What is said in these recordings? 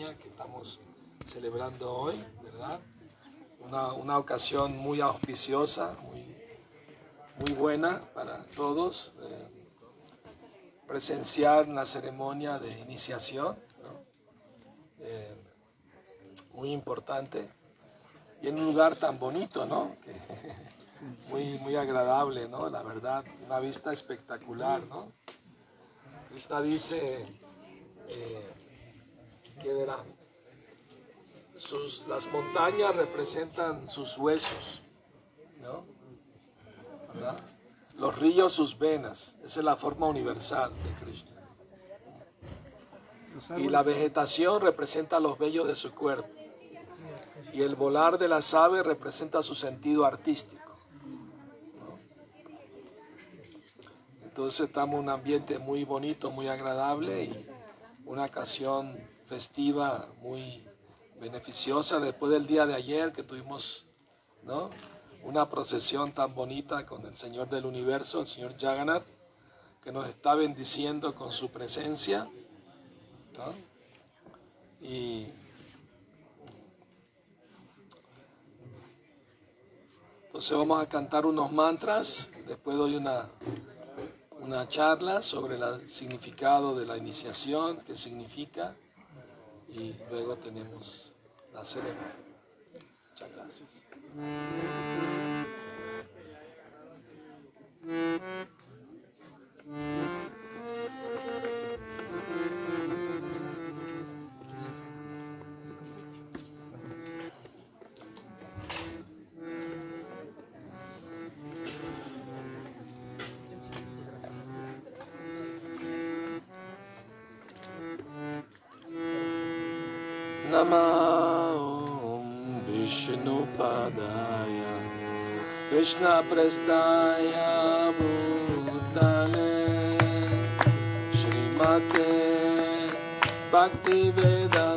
que estamos celebrando hoy, ¿verdad? Una, una ocasión muy auspiciosa, muy, muy buena para todos. eh, presenciar una ceremonia de iniciación, ¿no? Eh, muy importante, y en un lugar tan bonito, ¿no? Muy, muy agradable, ¿no? La verdad, una vista espectacular, ¿no? Krishna dice eh, que sus, las montañas representan sus huesos, ¿no? ¿Verdad? Los ríos sus venas, esa es la forma universal de Krishna. Y la vegetación representa los vellos de su cuerpo. Y el volar de las aves representa su sentido artístico. ¿no? Entonces estamos en un ambiente muy bonito, muy agradable y una ocasión festiva muy beneficiosa después del día de ayer que tuvimos ¿no? una procesión tan bonita con el Señor del Universo, el Señor Jagannath, que nos está bendiciendo con su presencia. ¿no? Y entonces vamos a cantar unos mantras, después doy una, una charla sobre el significado de la iniciación, qué significa, y luego tenemos la ceremonia. Muchas gracias. Krishna prastaya bhutale Shrimate Bhakti Vedanta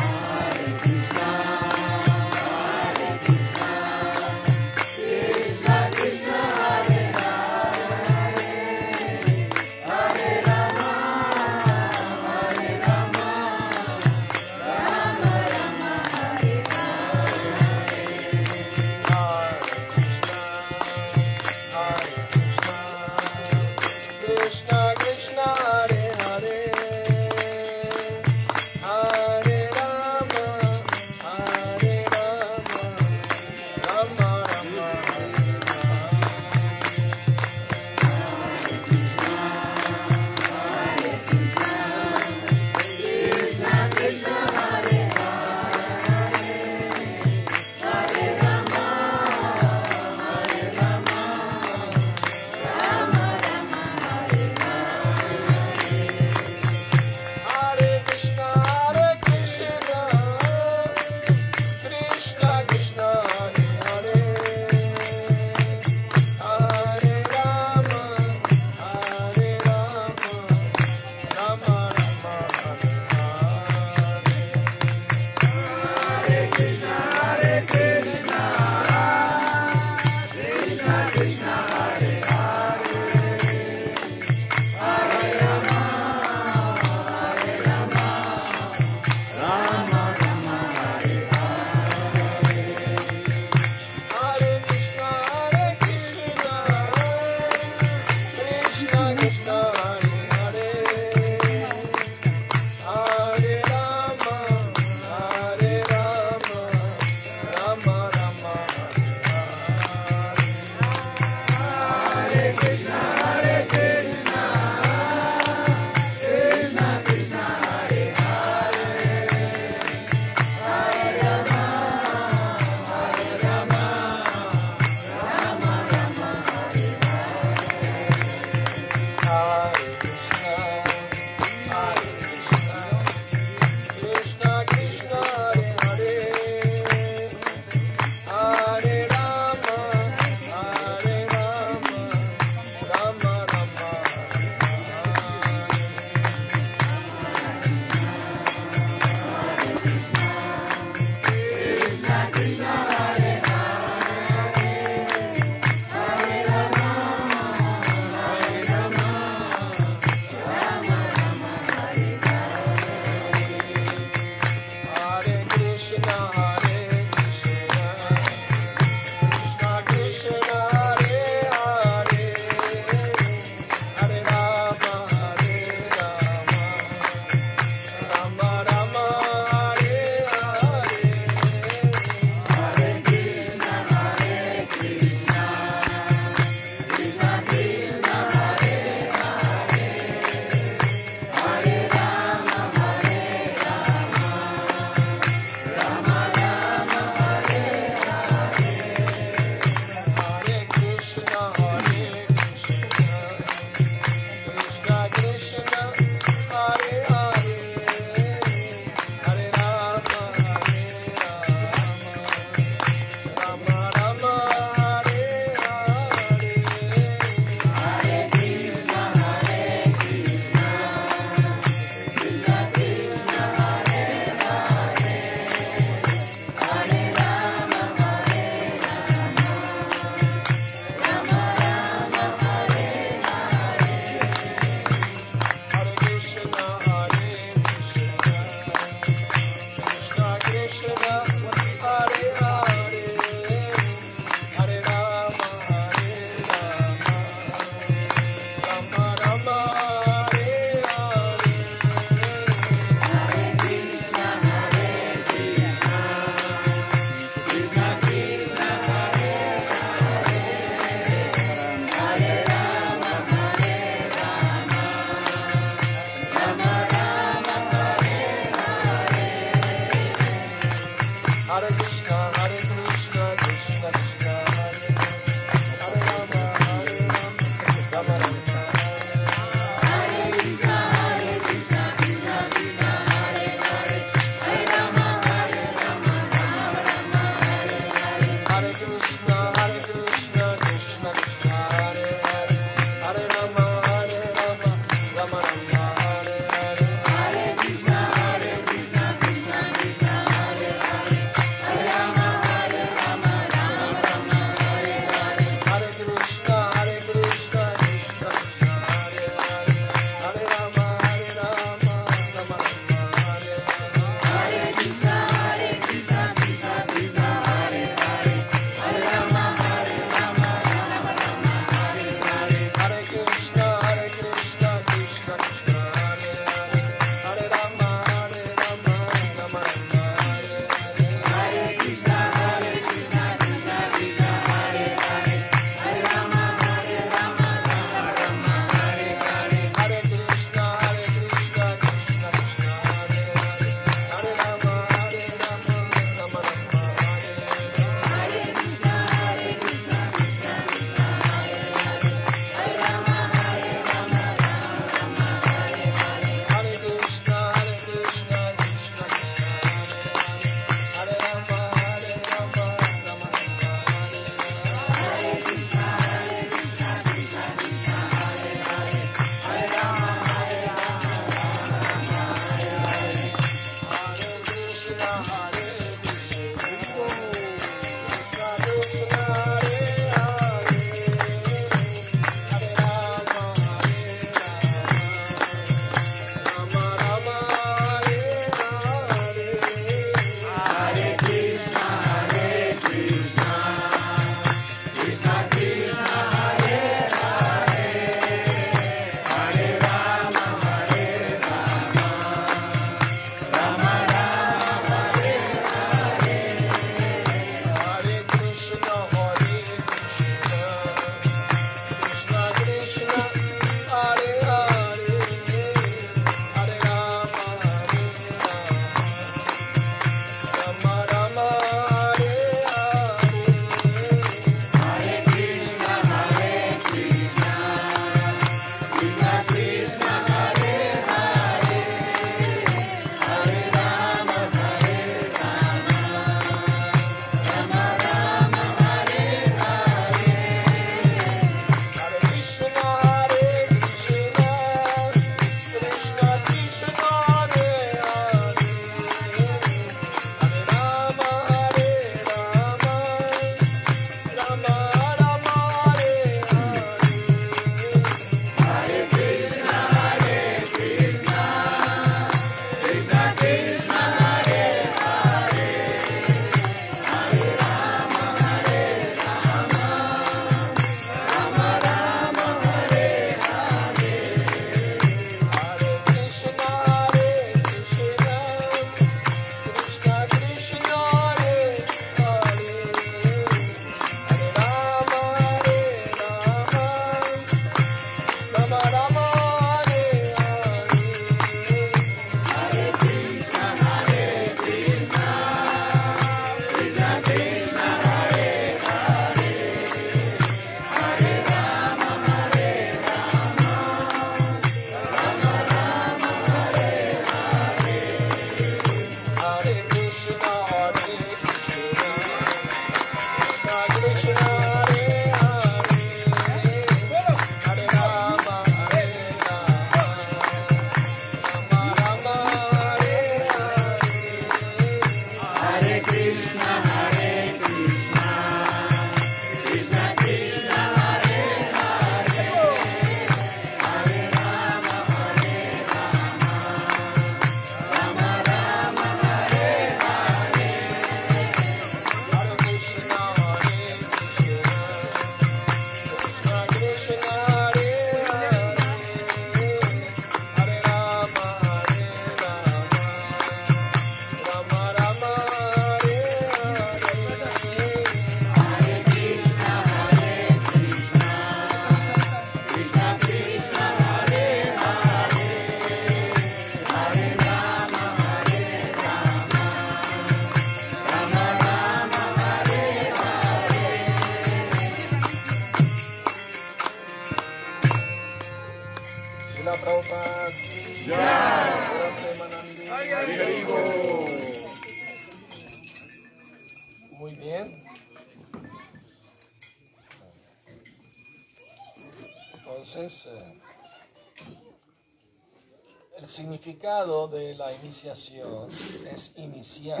significado de la iniciación es iniciar,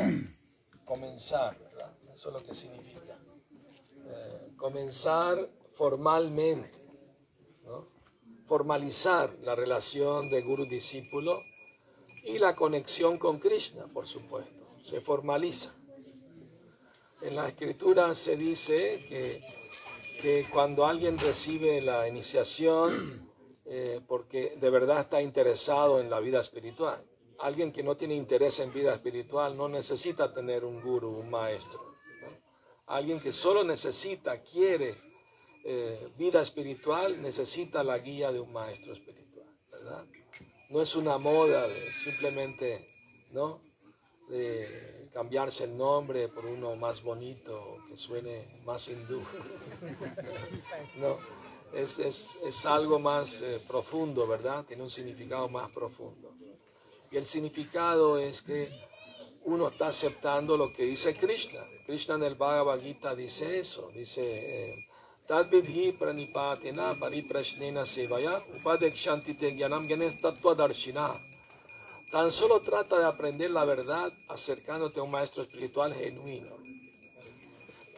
comenzar, ¿verdad? Eso es lo que significa. Eh, comenzar formalmente, formalizar la relación de guru-discípulo y la conexión con Krishna, por supuesto, se formaliza. En la escritura se dice que, que cuando alguien recibe la iniciación, eh, porque de verdad está interesado en la vida espiritual. Alguien que no tiene interés en vida espiritual no necesita tener un guru, un maestro. Alguien que solo necesita, quiere eh, vida espiritual, necesita la guía de un maestro espiritual. ¿verdad? No es una moda de simplemente, ¿no? De cambiarse el nombre por uno más bonito, que suene más hindú. no es, algo más eh, profundo, ¿verdad? Tiene un significado más profundo. Y el significado es que uno está aceptando lo que dice Krishna. Krishna en el Bhagavad Gita dice eso, dice... Eh, Tadvidhi pranipatina pariprashnena sevaya gyanam darshina. Tan solo trata de aprender la verdad acercándote a un maestro espiritual genuino.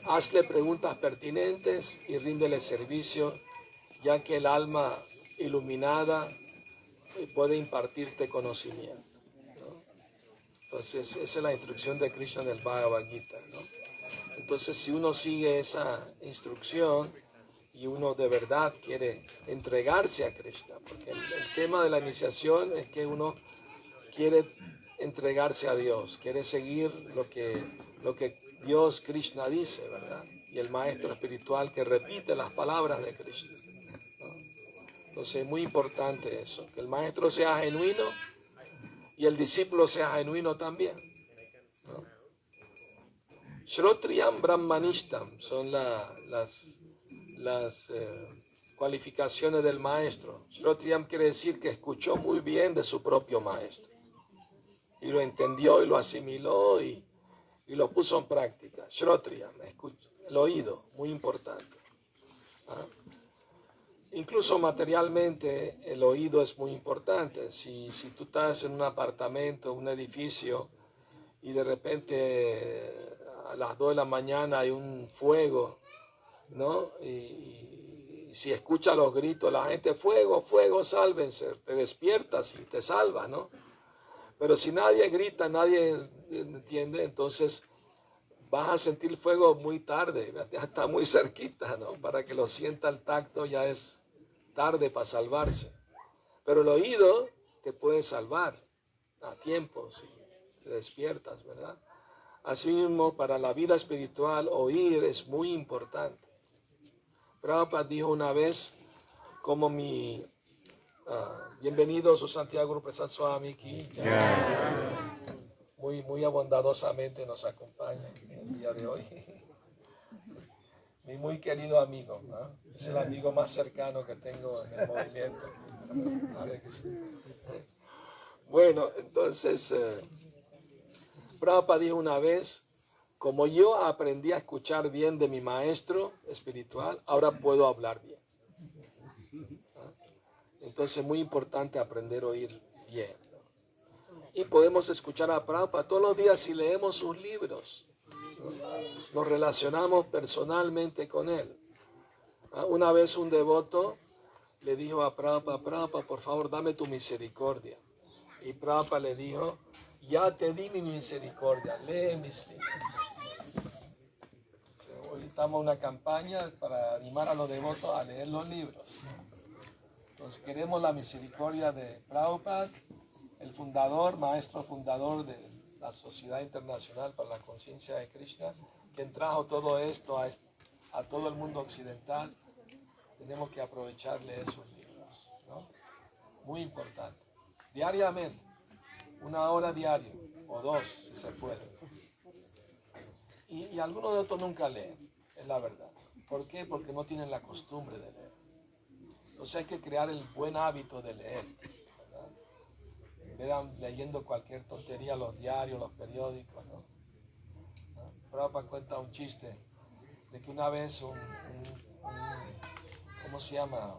Hazle preguntas pertinentes y ríndele servicio ya que el alma iluminada eh, puede impartirte conocimiento. Entonces, esa es la instrucción de Krishna en el Bhagavad Gita. Entonces, si uno sigue esa instrucción y uno de verdad quiere entregarse a Krishna, porque el, tema de la iniciación es que uno quiere entregarse a Dios, quiere seguir lo que, lo que Dios Krishna dice, ¿verdad? Y el maestro espiritual que repite las palabras de Krishna. Entonces es muy importante eso, que el maestro sea genuino y el discípulo sea genuino también. Shrotriyam Brahmanishtam son las, las eh, cualificaciones del maestro. Shrotriyam quiere decir que escuchó muy bien de su propio maestro. Y lo entendió y lo asimiló y, lo puso en práctica. Shrotriyam, el oído, muy importante. ¿Ah? Incluso materialmente el oído es muy importante. Si, si tú estás en un apartamento, un edificio, y de repente a las 2 de la mañana hay un fuego, ¿no? Y, si escuchas los gritos, la gente, fuego, fuego, sálvense, te despiertas y te salvas, ¿no? Pero si nadie grita, nadie entiende, entonces vas a sentir fuego muy tarde, ya está muy cerquita, ¿no? Para que lo sienta el tacto ya es tarde para salvarse. Pero el oído te puede salvar a tiempo si te despiertas, ¿verdad? Así mismo, para la vida espiritual, oír es muy importante. Prabhupada dijo una vez, como mi uh, bienvenido su Santiago Rupresal Swami, que muy, muy abondadosamente nos acompaña el día de hoy. mi muy querido amigo, es el amigo más cercano que tengo en el movimiento. Bueno, entonces, eh, Prabhupada dijo una vez, como yo aprendí a escuchar bien de mi maestro espiritual, ahora puedo hablar bien. Entonces es muy importante aprender a oír bien. Y podemos escuchar a Prabhupada todos los días si leemos sus libros nos relacionamos personalmente con él. Ah, una vez un devoto le dijo a Prabhupada, Prabhupada, por favor, dame tu misericordia. Y Prabhupada le dijo, ya te di mi misericordia, lee mis libros. Hoy estamos una campaña para animar a los devotos a leer los libros. Entonces queremos la misericordia de Prabhupada, el fundador, maestro fundador de la Sociedad Internacional para la Conciencia de Krishna, quien trajo todo esto a, a, todo el mundo occidental, tenemos que aprovecharle esos libros. ¿no? Muy importante. Diariamente, una hora diaria, o dos, si se puede. Y, algunos de estos nunca leen, es la verdad. ¿Por qué? Porque no tienen la costumbre de leer. Entonces hay que crear el buen hábito de leer vean leyendo cualquier tontería, los diarios, los periódicos, ¿no? ¿No? cuenta un chiste de que una vez un, ¿cómo se llama?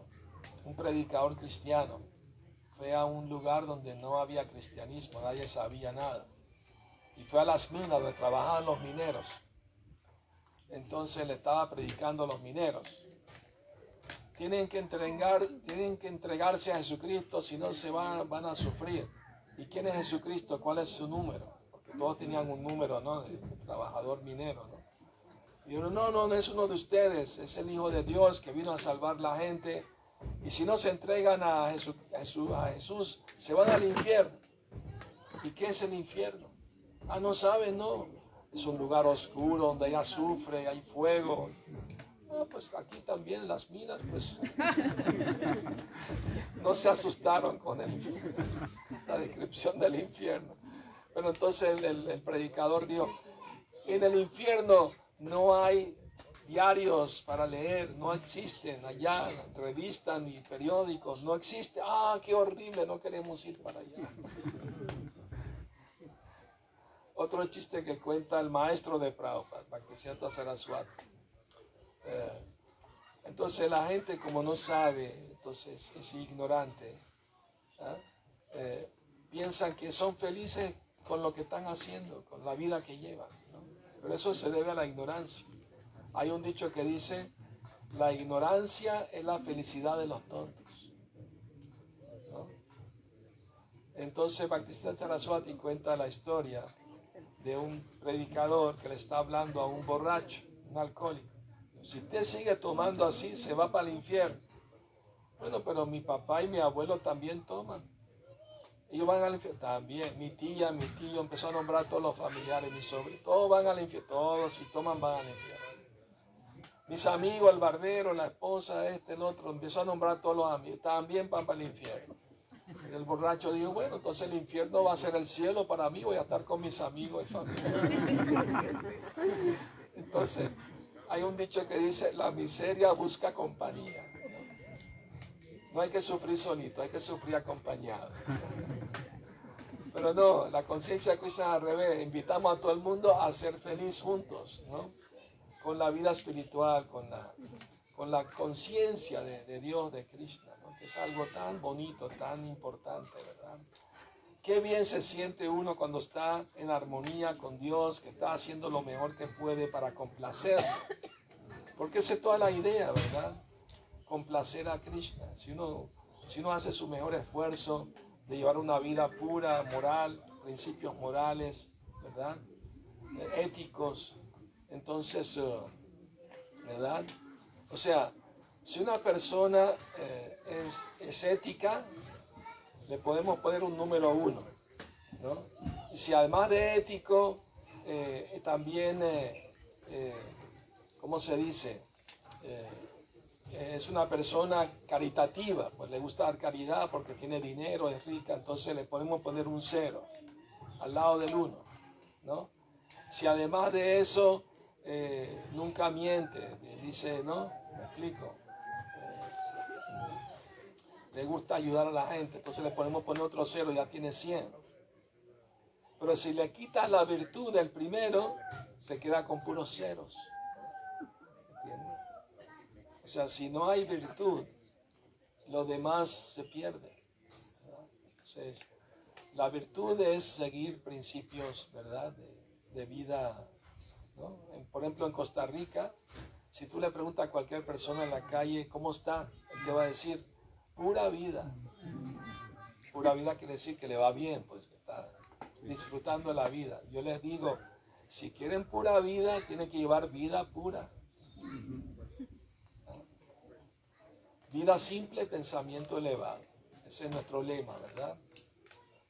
un predicador cristiano fue a un lugar donde no había cristianismo, nadie sabía nada. Y fue a las minas donde trabajaban los mineros. Entonces le estaba predicando a los mineros. Tienen que, entregar, tienen que entregarse a Jesucristo, si no se van, van a sufrir. ¿Y quién es Jesucristo? ¿Cuál es su número? Porque todos tenían un número, ¿no? De trabajador minero, ¿no? Y uno, no, no, no es uno de ustedes, es el Hijo de Dios que vino a salvar la gente. Y si no se entregan a Jesús, a Jesús, se van al infierno. ¿Y qué es el infierno? Ah, no saben, no. Es un lugar oscuro donde hay azufre, hay fuego. No, pues aquí también las minas, pues no se asustaron con el, la descripción del infierno. Pero entonces el, el predicador dijo, en el infierno no hay diarios para leer, no existen allá, revistas ni periódicos, no existe. Ah, qué horrible, no queremos ir para allá. Otro chiste que cuenta el maestro de Prabhupada, Bhaktisiddhanta Saraswati. Eh, entonces la gente como no sabe, entonces es ignorante, ¿ah? eh, piensan que son felices con lo que están haciendo, con la vida que llevan. Pero eso se debe a la ignorancia. Hay un dicho que dice, la ignorancia es la felicidad de los tontos. Entonces Baptista Charaswati cuenta la historia de un predicador que le está hablando a un borracho, un alcohólico. Si usted sigue tomando así, se va para el infierno. Bueno, pero mi papá y mi abuelo también toman. Ellos van al infierno. También, mi tía, mi tío, empezó a nombrar a todos los familiares, mis sobrinos, todos van al infierno, todos si toman van al infierno. Mis amigos, el barbero, la esposa, este, el otro, empezó a nombrar a todos los amigos, también van para el infierno. El borracho dijo, bueno, entonces el infierno va a ser el cielo para mí, voy a estar con mis amigos y familia. Entonces, hay un dicho que dice, la miseria busca compañía. No hay que sufrir solito, hay que sufrir acompañado. Pero no, la conciencia cristiana al revés, invitamos a todo el mundo a ser feliz juntos, ¿no? Con la vida espiritual, con la, con la conciencia de, Dios, de Krishna, ¿no? Que es algo tan bonito, tan importante, ¿verdad? Qué bien se siente uno cuando está en armonía con Dios, que está haciendo lo mejor que puede para complacerlo. Porque esa es toda la idea, ¿verdad? Complacer a Krishna, si uno, si uno hace su mejor esfuerzo de llevar una vida pura, moral, principios morales, ¿verdad? Eh, éticos, entonces, eh, ¿verdad? O sea, si una persona eh, es, ética, le podemos poner un número uno, ¿no? Y si además de ético, también, ¿cómo se dice? Es una persona caritativa, pues le gusta dar caridad porque tiene dinero, es rica, entonces le podemos poner un cero al lado del uno, ¿no? Si además de eso eh, nunca miente, dice, ¿no? Me explico. Eh, le gusta ayudar a la gente, entonces le podemos poner otro cero, ya tiene 100. Pero si le quitas la virtud del primero, se queda con puros ceros. O sea, si no hay virtud, lo demás se pierde. Entonces, la virtud es seguir principios, ¿verdad? De, vida. por ejemplo, en Costa Rica, si tú le preguntas a cualquier persona en la calle cómo está, él te va a decir, pura vida. Pura vida quiere decir que le va bien, pues que está disfrutando la vida. Yo les digo, si quieren pura vida, tienen que llevar vida pura. Vida simple, pensamiento elevado. Ese es nuestro lema, ¿verdad?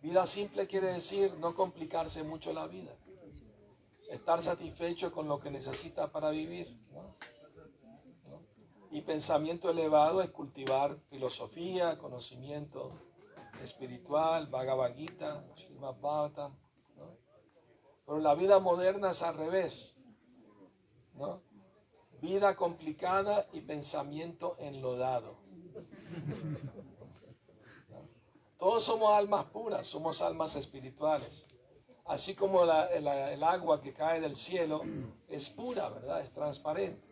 Vida simple quiere decir no complicarse mucho la vida. Estar satisfecho con lo que necesita para vivir. Y pensamiento elevado es cultivar filosofía, conocimiento espiritual, Bhagavad Gita, Srimad Bhagavatam. Pero la vida moderna es al revés. ¿no? Vida complicada y pensamiento enlodado. Todos somos almas puras, somos almas espirituales. Así como el, agua que cae del cielo es pura, ¿verdad? Es transparente.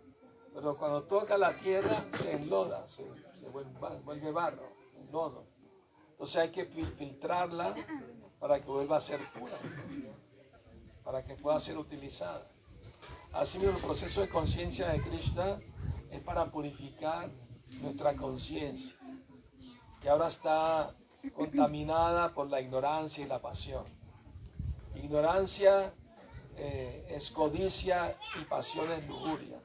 Pero cuando toca la tierra se enloda, se, se vuelve barro, lodo. Entonces hay que filtrarla para que vuelva a ser pura, para que pueda ser utilizada. Asimismo, el proceso de conciencia de Krishna es para purificar nuestra conciencia, que ahora está contaminada por la ignorancia y la pasión. Ignorancia eh, es codicia y pasión es lujuria.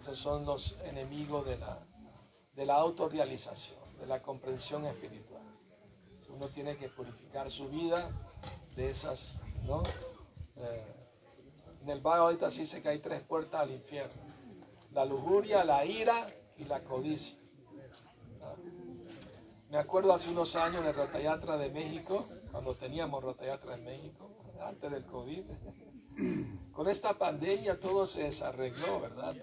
Esos son los enemigos de la, de la autorrealización, de la comprensión espiritual. Uno tiene que purificar su vida de esas, ¿no? Eh, en el Bhagavad se dice que hay tres puertas al infierno. La lujuria, la ira y la codicia. Me acuerdo hace unos años en el Rotayatra de México, cuando teníamos Rotayatra en México, antes del COVID. Con esta pandemia todo se desarregló, ¿verdad?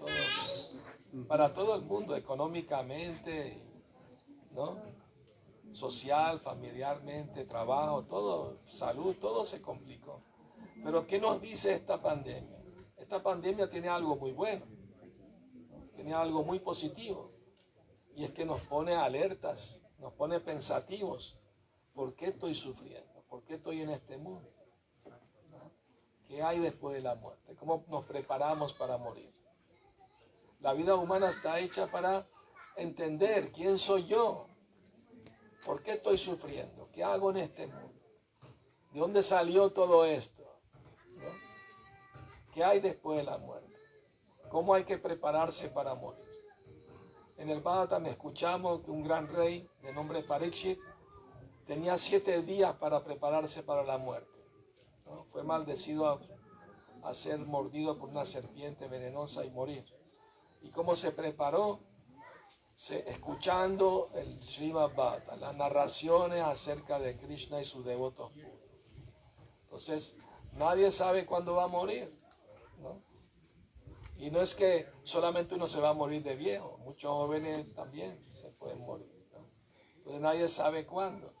para todo el mundo, económicamente, ¿no? Social, familiarmente, trabajo, todo, salud, todo se complicó. Pero ¿qué nos dice esta pandemia? Esta pandemia tiene algo muy bueno, tiene algo muy positivo, y es que nos pone alertas, nos pone pensativos. ¿Por qué estoy sufriendo? ¿Por qué estoy en este mundo? ¿Qué hay después de la muerte? ¿Cómo nos preparamos para morir? La vida humana está hecha para entender quién soy yo, por qué estoy sufriendo, qué hago en este mundo, de dónde salió todo esto, qué hay después de la muerte, cómo hay que prepararse para morir. En el me escuchamos que un gran rey de nombre Parikshit tenía siete días para prepararse para la muerte. Fue maldecido a, ser mordido por una serpiente venenosa y morir. ¿Y cómo se preparó? Escuchando el Srimad Bhagavatam, las narraciones acerca de Krishna y sus devotos. Entonces, nadie sabe cuándo va a morir. Y no es que solamente uno se va a morir de viejo, muchos jóvenes también se pueden morir. Entonces nadie sabe cuándo.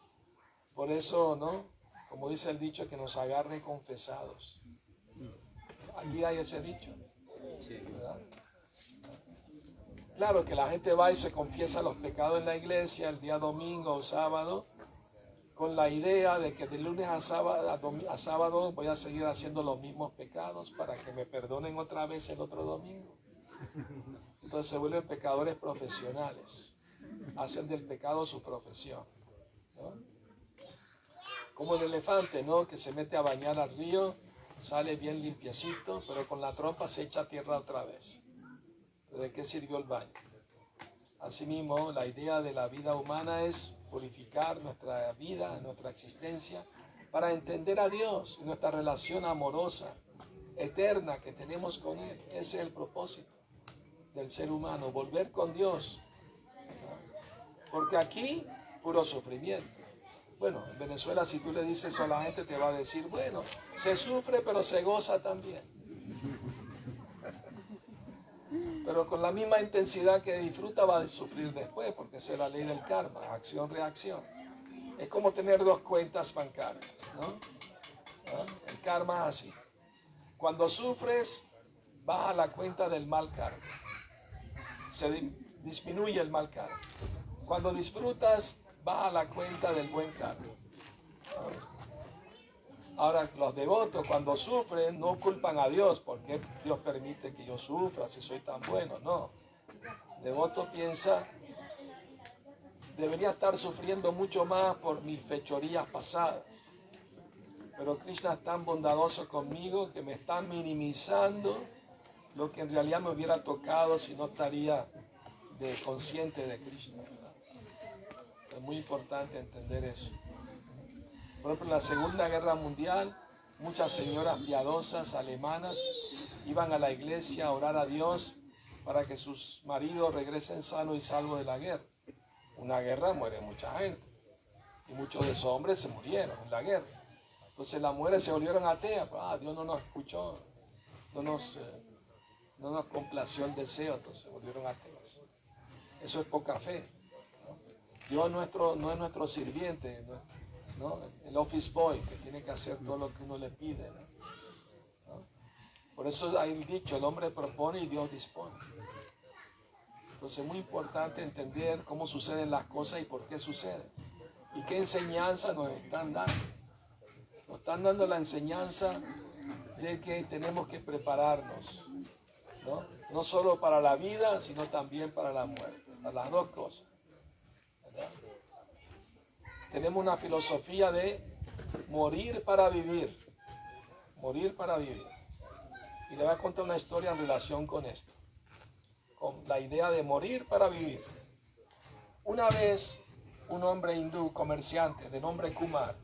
Por eso, ¿no? como dice el dicho, que nos agarre confesados. Aquí hay ese dicho. Claro que la gente va y se confiesa los pecados en la iglesia el día domingo o sábado, con la idea de que de lunes a sábado, a sábado voy a seguir haciendo los mismos pecados para que me perdonen otra vez el otro domingo. Entonces se vuelven pecadores profesionales, hacen del pecado su profesión. como el elefante, ¿no? Que se mete a bañar al río, sale bien limpiecito, pero con la trompa se echa a tierra otra vez. ¿De qué sirvió el baño? Asimismo, la idea de la vida humana es purificar nuestra vida, nuestra existencia, para entender a Dios nuestra relación amorosa, eterna que tenemos con Él. Ese es el propósito del ser humano, volver con Dios. Porque aquí, puro sufrimiento. Bueno, en Venezuela si tú le dices eso a la gente te va a decir, bueno, se sufre pero se goza también. Pero con la misma intensidad que disfruta va a sufrir después, porque es la ley del karma, acción-reacción. Es como tener dos cuentas bancarias, ¿no? El karma es así. Cuando sufres, baja la cuenta del mal karma. Se disminuye el mal karma. Cuando disfrutas, baja la cuenta del buen karma. Ahora, los devotos cuando sufren no culpan a Dios, porque Dios permite que yo sufra si soy tan bueno, no. Devoto piensa, debería estar sufriendo mucho más por mis fechorías pasadas. Pero Krishna es tan bondadoso conmigo que me está minimizando lo que en realidad me hubiera tocado si no estaría consciente de Krishna. Es muy importante entender eso. Por ejemplo, en la Segunda Guerra Mundial, muchas señoras piadosas alemanas iban a la iglesia a orar a Dios para que sus maridos regresen sanos y salvos de la guerra. Una guerra muere mucha gente. Y muchos de esos hombres se murieron en la guerra. Entonces las mujeres se volvieron ateas. Ah, Dios no nos escuchó, no nos, eh, no nos complació el deseo, entonces se volvieron ateas. Eso es poca fe. Dios nuestro, no es nuestro sirviente, el office boy que tiene que hacer todo lo que uno le pide. Por eso hay dicho, el hombre propone y Dios dispone. Entonces es muy importante entender cómo suceden las cosas y por qué suceden. Y qué enseñanza nos están dando. Nos están dando la enseñanza de que tenemos que prepararnos, ¿no? No solo para la vida, sino también para la muerte, para las dos cosas. Tenemos una filosofía de morir para vivir, morir para vivir. Y le voy a contar una historia en relación con esto, con la idea de morir para vivir. Una vez un hombre hindú comerciante de nombre Kumar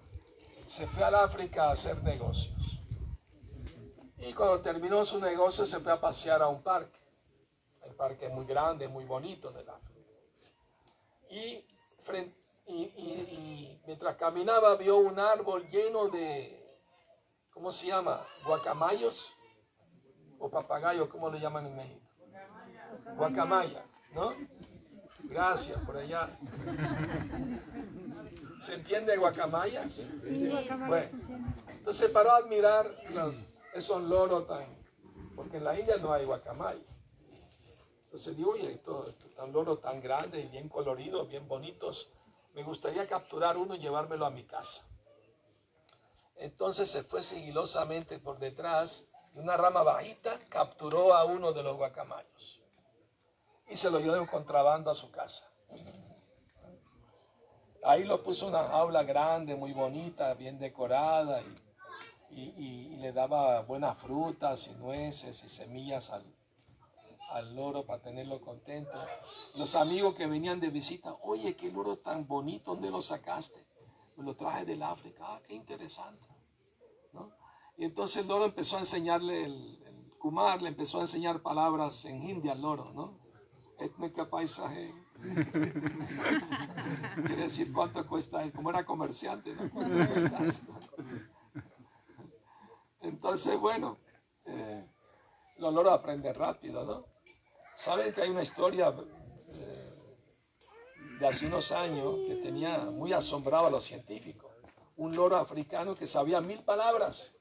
se fue al África a hacer negocios. Y cuando terminó su negocio se fue a pasear a un parque. El parque es muy grande, muy bonito del África. Y, y mientras caminaba vio un árbol lleno de, ¿cómo se llama? Guacamayos o papagayos, ¿cómo lo llaman en México? Guacamaya, ¿no? Gracias, por allá. ¿Se entiende guacamaya? Sí, Bueno, entonces paró a admirar esos loros tan... Porque en la India no hay guacamaya. Entonces digo, oye, estos tan loros tan grandes y bien coloridos, bien bonitos, me gustaría capturar uno y llevármelo a mi casa. Entonces se fue sigilosamente por detrás y una rama bajita capturó a uno de los guacamayos y se lo llevó en contrabando a su casa. Ahí lo puso una jaula grande, muy bonita, bien decorada y, le daba buenas frutas y nueces y semillas al, al loro para tenerlo contento. Los amigos que venían de visita, oye, qué loro tan bonito, ¿dónde lo sacaste? Me lo traje del África, ah, qué interesante. Y entonces el loro empezó a enseñarle, el, Kumar le empezó a enseñar palabras en hindi al loro, ¿no? Étnica paisaje. Quiere decir cuánto cuesta esto, como era comerciante, ¿no? ¿Cuánto cuesta esto? Entonces, bueno, eh, el loro aprende rápido, ¿no? Saben que hay una historia eh, de hace unos años que tenía muy asombrado a los científicos. Un loro africano que sabía mil palabras.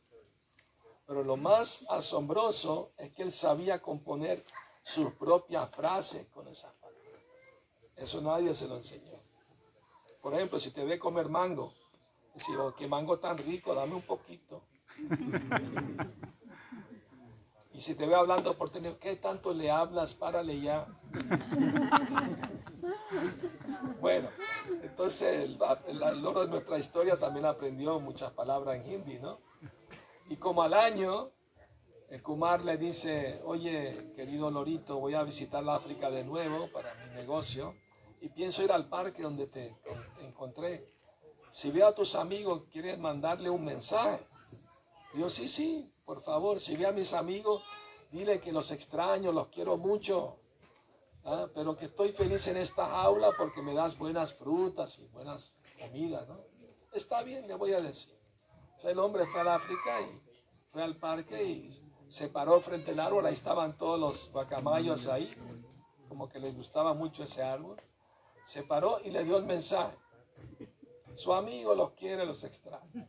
Pero lo más asombroso es que él sabía componer sus propias frases con esas palabras. Eso nadie se lo enseñó. Por ejemplo, si te ve comer mango, dice, oh, qué mango tan rico, dame un poquito. y si te ve hablando por tener, ¿qué tanto le hablas? Párale ya. bueno, entonces el, el loro de nuestra historia también aprendió muchas palabras en hindi, ¿no? Y como al año, el Kumar le dice, oye, querido Lorito, voy a visitar la África de nuevo para mi negocio y pienso ir al parque donde te, encontré. Si veo a tus amigos, ¿quieres mandarle un mensaje? yo, sí, sí, por favor, si ve a mis amigos, dile que los extraño, los quiero mucho, ¿ah? pero que estoy feliz en esta jaula porque me das buenas frutas y buenas comidas, ¿no? Está bien, le voy a decir el hombre fue al África y fue al parque y se paró frente al árbol, ahí estaban todos los guacamayos ahí, como que les gustaba mucho ese árbol. Se paró y le dio el mensaje. Su amigo los quiere, los extraña.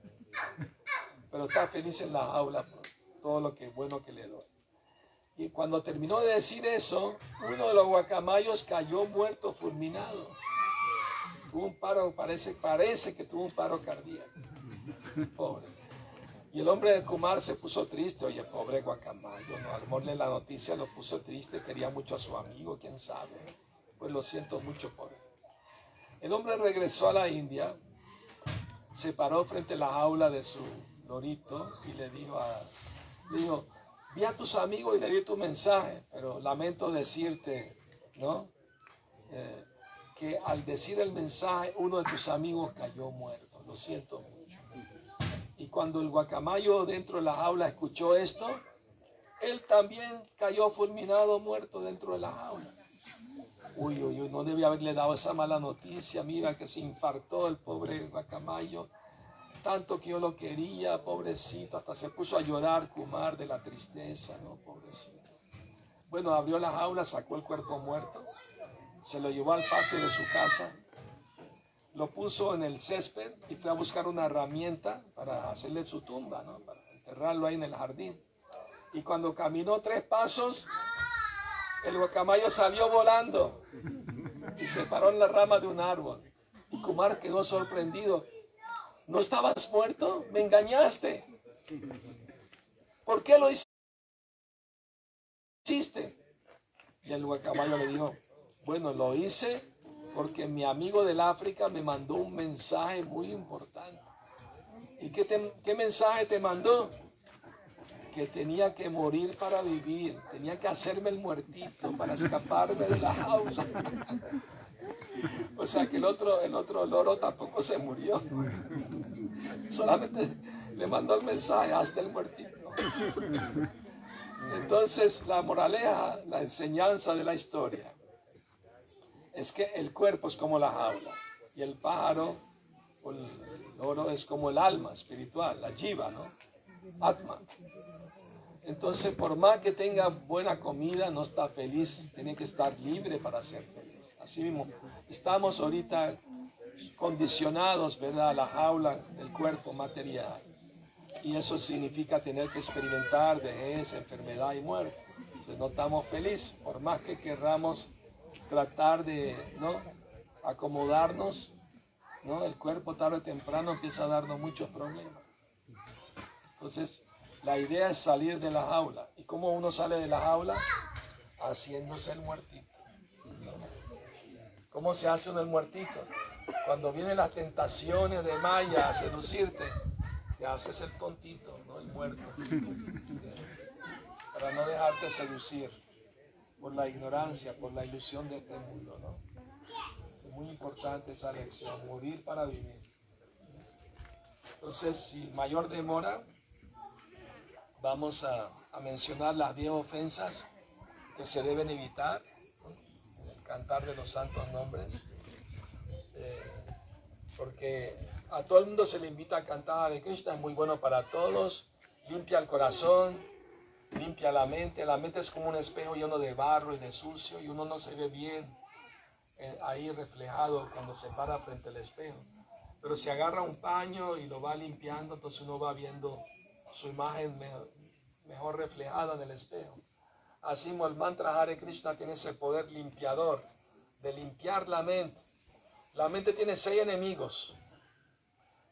Pero está feliz en la jaula por todo lo que bueno que le doy. Y cuando terminó de decir eso, uno de los guacamayos cayó muerto, fulminado. Tuvo un paro, parece, parece que tuvo un paro cardíaco. Pobre. Y el hombre de Kumar se puso triste, oye, pobre guacamayo, ¿no? Al morle la noticia lo puso triste, quería mucho a su amigo, quién sabe. Pues lo siento mucho por él. El hombre regresó a la India, se paró frente a la jaula de su lorito y le dijo, a, dijo, vi a tus amigos y le di tu mensaje, pero lamento decirte, ¿no? Eh, que al decir el mensaje, uno de tus amigos cayó muerto. Lo siento mucho. Y cuando el guacamayo dentro de la jaula escuchó esto, él también cayó fulminado, muerto dentro de la jaula. Uy, uy, uy, no debía haberle dado esa mala noticia. Mira que se infartó el pobre guacamayo. Tanto que yo lo quería, pobrecito. Hasta se puso a llorar, Kumar, de la tristeza, ¿no? Pobrecito. Bueno, abrió la jaula, sacó el cuerpo muerto, se lo llevó al patio de su casa lo puso en el césped y fue a buscar una herramienta para hacerle su tumba, para enterrarlo ahí en el jardín. Y cuando caminó tres pasos, el guacamayo salió volando y se paró en la rama de un árbol. Y Kumar quedó sorprendido. ¿No estabas muerto? Me engañaste. ¿Por qué lo hiciste? Y el guacamayo le dijo, bueno, lo hice porque mi amigo del África me mandó un mensaje muy importante. ¿Y qué, qué mensaje te mandó? Que tenía que morir para vivir, tenía que hacerme el muertito para escaparme de la jaula. O sea que el otro, el otro loro tampoco se murió. Solamente le mandó el mensaje hasta el muertito. Entonces la moraleja, la enseñanza de la historia es que el cuerpo es como la jaula y el pájaro o el oro es como el alma espiritual, la jiva, ¿no? Atma. Entonces, por más que tenga buena comida, no está feliz, tiene que estar libre para ser feliz. Así mismo, estamos ahorita condicionados, ¿verdad?, a la jaula del cuerpo material. Y eso significa tener que experimentar vejez, enfermedad y muerte. Entonces, no estamos felices, por más que querramos tratar de ¿no? acomodarnos, ¿no? el cuerpo tarde o temprano empieza a darnos muchos problemas. Entonces, la idea es salir de la jaula. ¿Y cómo uno sale de la jaula? Haciéndose el muertito. ¿Cómo se hace uno el muertito? Cuando vienen las tentaciones de Maya a seducirte, te haces el tontito, no el muerto. Para no dejarte seducir por la ignorancia, por la ilusión de este mundo. ¿no? Es muy importante esa lección, morir para vivir. Entonces, sin mayor demora, vamos a, mencionar las 10 ofensas que se deben evitar cantar de los santos nombres. Eh, porque a todo el mundo se le invita a cantar de Krishna, es muy bueno para todos, limpia el corazón, limpia la mente. La mente es como un espejo lleno de barro y de sucio y uno no se ve bien eh, ahí reflejado cuando se para frente al espejo. Pero si agarra un paño y lo va limpiando, entonces uno va viendo su imagen mejor, reflejada en el espejo. Así el mantra Hare Krishna tiene ese poder limpiador de limpiar la mente. La mente tiene seis enemigos.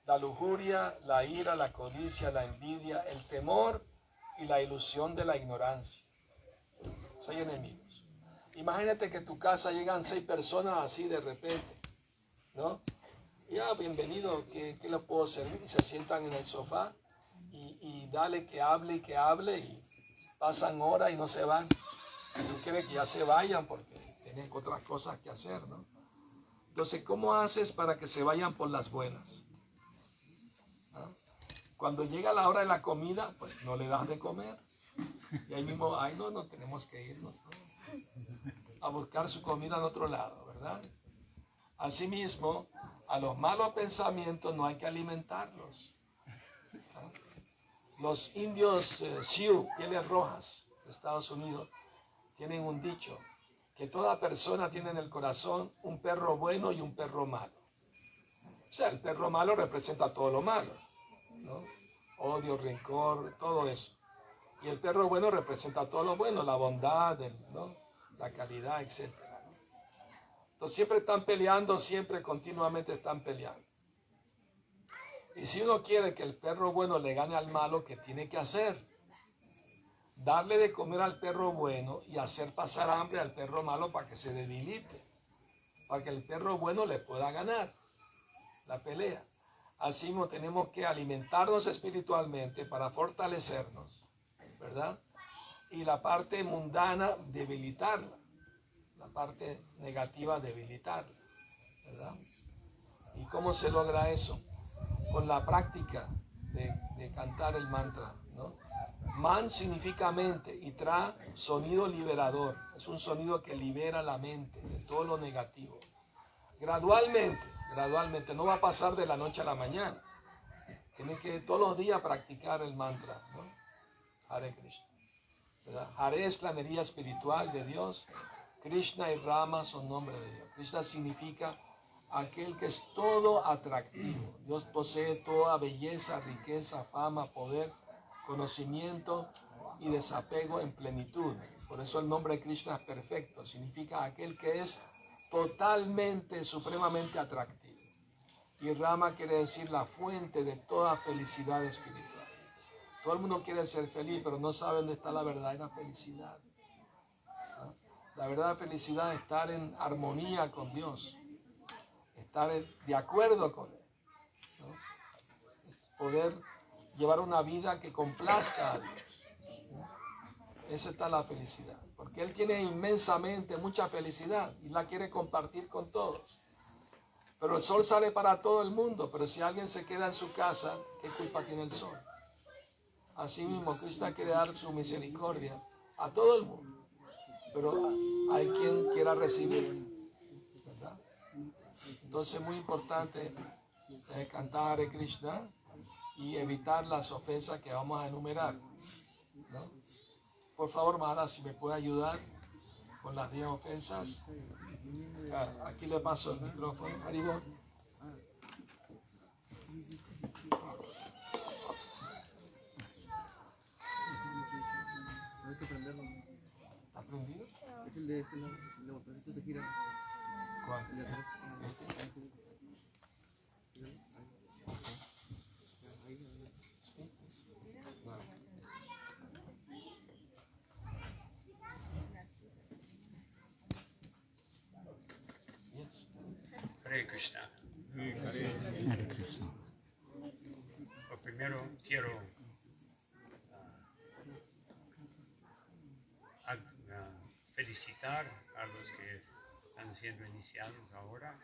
La lujuria, la ira, la codicia, la envidia, el temor y la ilusión de la ignorancia. Seis enemigos. Imagínate que tu casa llegan seis personas así de repente, ¿no? Ya, bienvenido, ¿qué, qué puedo servir? Y se sientan en el sofá y, dale que hable y que hable y pasan horas y no se van. Tú quieres que ya se vayan porque tienen otras cosas que hacer, ¿no? Entonces, ¿cómo haces para que se vayan por las buenas? Cuando llega la hora de la comida, pues no le das de comer. Y ahí mismo, ay, no, no tenemos que irnos a buscar su comida en otro lado, ¿verdad? Asimismo, a los malos pensamientos no hay que alimentarlos. Los indios eh, Sioux, pieles rojas de Estados Unidos, tienen un dicho, que toda persona tiene en el corazón un perro bueno y un perro malo. O sea, el perro malo representa todo lo malo. Odio, rencor, todo eso. Y el perro bueno representa todo lo bueno, la bondad, la calidad, etc. Entonces siempre están peleando, siempre continuamente están peleando. Y si uno quiere que el perro bueno le gane al malo, ¿qué tiene que hacer? Darle de comer al perro bueno y hacer pasar hambre al perro malo para que se debilite, para que el perro bueno le pueda ganar la pelea. Así tenemos que alimentarnos espiritualmente para fortalecernos, ¿verdad? Y la parte mundana, debilitarla. La parte negativa, debilitarla, ¿verdad? ¿Y cómo se logra eso? Con la práctica de, cantar el mantra. Man significa mente y tra sonido liberador. Es un sonido que libera la mente de todo lo negativo. Gradualmente gradualmente, no va a pasar de la noche a la mañana. Tiene que todos los días practicar el mantra, ¿no? Hare Krishna. Hare es la energía espiritual de Dios. Krishna y Rama son nombres de Dios. Krishna significa aquel que es todo atractivo. Dios posee toda belleza, riqueza, fama, poder, conocimiento y desapego en plenitud. Por eso el nombre de Krishna es perfecto, significa aquel que es totalmente, supremamente atractivo. Y Rama quiere decir la fuente de toda felicidad espiritual. Todo el mundo quiere ser feliz, pero no sabe dónde está la verdadera felicidad. ¿Ah? La verdadera felicidad es estar en armonía con Dios, estar de acuerdo con Él, poder llevar una vida que complazca a Dios. Esa está la felicidad, porque Él tiene inmensamente mucha felicidad y la quiere compartir con todos. Pero el sol sale para todo el mundo, pero si alguien se queda en su casa, ¿qué culpa tiene el sol? Asimismo, Cristo quiere dar su misericordia a todo el mundo, pero hay quien quiera recibir. Entonces es muy importante eh, cantar Hare Krishna y evitar las ofensas que vamos a enumerar. Por favor, Mara, si me puede ayudar con las 10 ofensas. Ah, aquí le paso el micrófono. Arriba. Hay que prenderlo. ¿Está prendido? Es el de este lado. No, esto se gira. ¿Cuál? El de atrás. Hare Krishna. Hare Krishna. Lo primero quiero ah, felicitar a los que están siendo iniciados ahora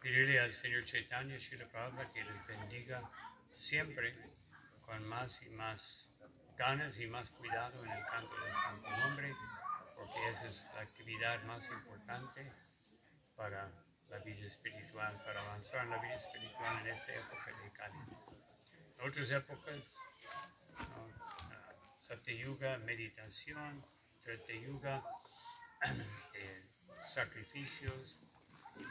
pedirle al Señor Chaitanya Srila Prabhupada que les bendiga siempre con más y más ganas y más cuidado en el canto del Santo Nombre, porque esa es la actividad más importante para la vida espiritual, para avanzar en la vida espiritual en esta época de Kali. En otras épocas, ¿no? Ah, Satyayuga, meditación, Treta eh, sacrificios,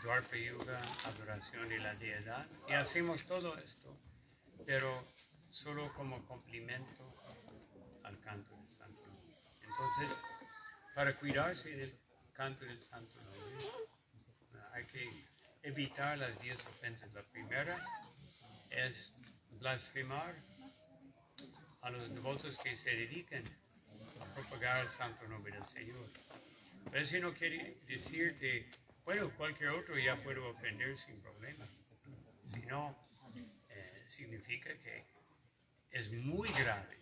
Dwarpa Yuga, adoración de la deidad. Y hacemos todo esto, pero solo como complemento al canto del Santo Nombre. Entonces, para cuidarse del canto del Santo Nombre, hay que evitar las diez ofensas. La primera es blasfemar a los devotos que se dediquen a propagar el santo nombre del Señor. Pero eso no quiere decir que, bueno, cualquier otro ya puede ofender sin problema, sino eh, significa que es muy grave,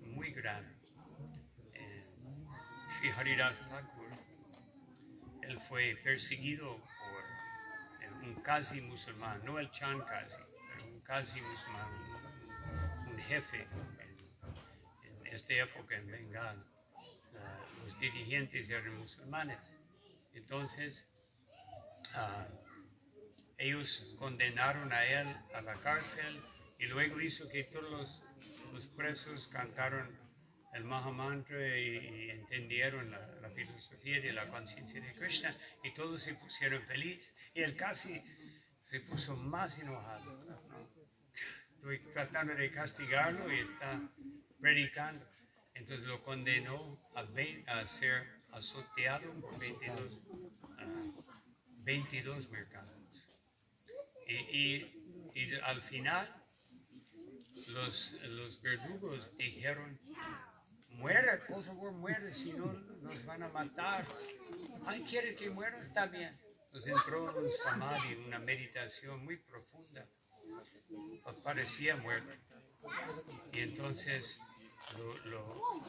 muy grave. Eh, Sri Haridas Thakur él fue perseguido por eh, un casi musulmán, no el Chan casi, pero un casi musulmán, un, jefe en, en esta época en Bengal. Uh, los dirigentes eran musulmanes. Entonces, uh, ellos condenaron a él a la cárcel y luego hizo que todos los, presos cantaron el Mahamantra y, entendieron la, filosofía de la conciencia de Krishna y todos se pusieron felices y él casi se puso más enojado. ¿no? Estoy tratando de castigarlo y está predicando. Entonces lo condenó a, 20, a ser azoteado por 22, uh, 22 mercados. Y, y, y al final los, los verdugos dijeron, muere, por favor, muere, si no nos van a matar. Ay, quiere que muera, está bien. Entonces entró en un samadhi, una meditación muy profunda. Parecía muerto. Y entonces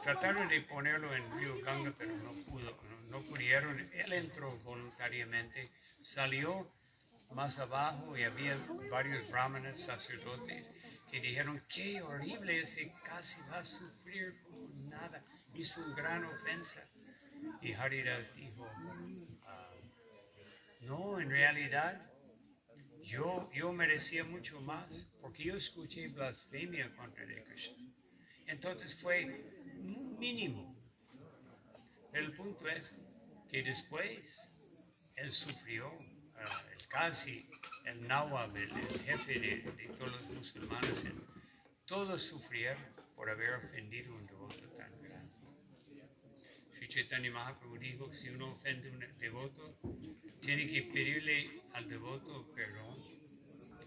trataron de ponerlo en río Ganga, pero no pudo, no, no pudieron. Él entró voluntariamente, salió más abajo y había varios brahmanes, sacerdotes, que dijeron, qué horrible, ese casi va a sufrir como nada, hizo una gran ofensa. Y Haridas dijo, ah, no, en realidad yo, yo merecía mucho más, porque yo escuché blasfemia contra de Krishna. Entonces fue mínimo. El punto es que después él sufrió, uh, el casi, el Nawab, el, el jefe de, todos los musulmanes, todos sufrieron por haber ofendido a un devoto tan grande. Sri Chaitanya Mahaprabhu dijo que si uno ofende a un devoto, tiene que pedirle al devoto perdón.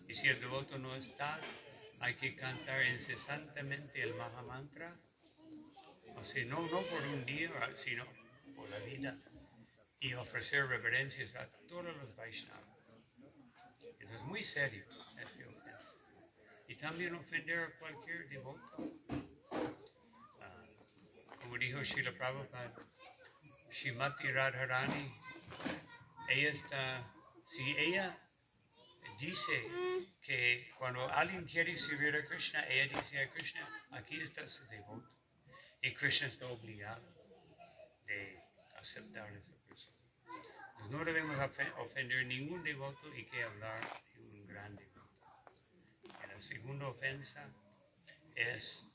Y si el devoto no está, hay que cantar incesantemente el Mahamantra. O sea, no, no por un día, sino por la vida. Y ofrecer reverencias a todos los Vaishnavas. Eso es muy serio, este ofensa. Y también ofender a cualquier devoto. Ah, como dijo Srila Prabhupada, Shimati Radharani, ella está, si ella dice que cuando alguien quiere servir a Krishna, ella dice a Krishna, aquí está su devoto. Y Krishna está obligado de aceptar esa persona. Entonces, no debemos ofe- ofender ningún devoto y que hablar de un gran devoto. La segunda ofensa es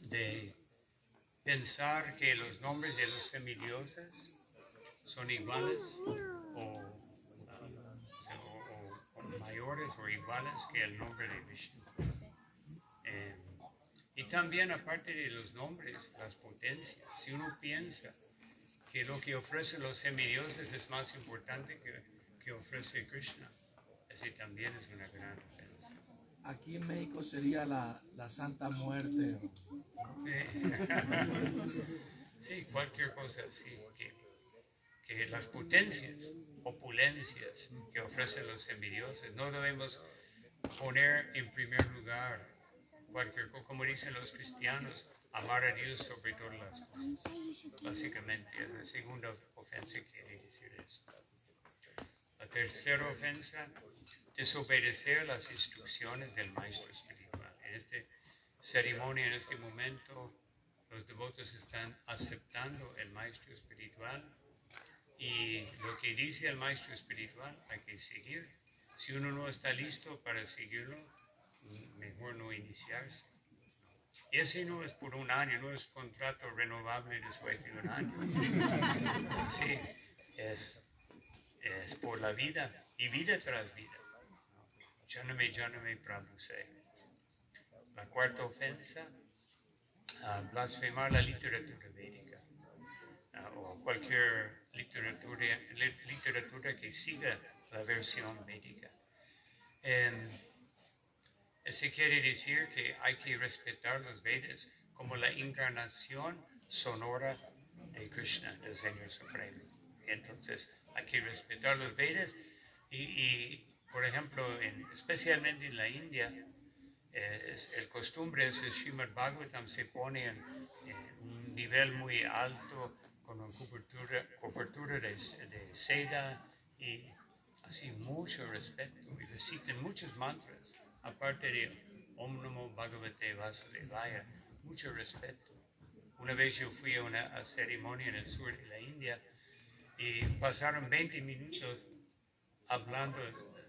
de pensar que los nombres de los semidioses son iguales o mayores o iguales que el nombre de Vishnu. Eh, y también aparte de los nombres, las potencias, si uno piensa que lo que ofrecen los semidioses es más importante que, que ofrece Krishna, ese también es una gran ofensa. Aquí en México sería la, la Santa Muerte. Sí, cualquier cosa así, que las potencias, opulencias que ofrecen los semidioses, no debemos poner en primer lugar cualquier como dicen los cristianos, amar a Dios sobre todas las cosas. Básicamente, es la segunda ofensa que quiere decir eso. La tercera ofensa, desobedecer las instrucciones del maestro espiritual. En esta ceremonia, en este momento, los devotos están aceptando el maestro espiritual y lo que dice el maestro espiritual hay que seguir. Si uno no está listo para seguirlo, mejor no iniciarse. Y ese no es por un año, no es contrato renovable después de un año. Sí, es, es por la vida y vida tras vida. Janame, Janame, Prabhu se. La cuarta ofensa, ah, blasfemar la literatura védica o cualquier literatura, li- literatura que siga la versión védica. Em, eso quiere decir que hay que respetar los Vedas como la encarnación sonora de Krishna, del Señor Supremo. Entonces, hay que respetar los Vedas y, y, por ejemplo, en- especialmente en la India, eh, es- el costumbre es el Srimad Bhagavatam se pone en, en un nivel muy alto con una cobertura, cobertura de, seda y así mucho respeto y recitan muchos mantras aparte de Om Namo Bhagavate Vasudevaya mucho respeto una vez yo fui a una ceremonia en el sur de la India y pasaron 20 minutos hablando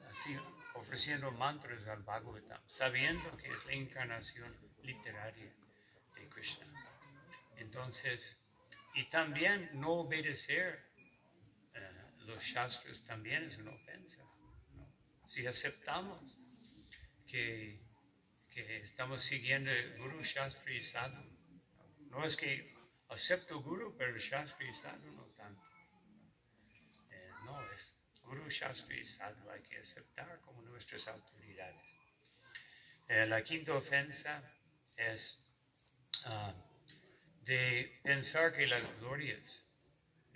así, ofreciendo mantras al Bhagavatam, sabiendo que es la encarnación literaria de Krishna. Entonces, y también no obedecer eh, los shastras también es una ofensa. Si aceptamos que, que estamos siguiendo el Guru, Shastra y Sadhu, no es que acepto Guru, pero Shastra y Sadhu no tanto. Eh, no, es Guru, Shastra y Sadhu hay que aceptar como nuestras autoridades. Eh, la quinta ofensa es ah, de pensar que las glorias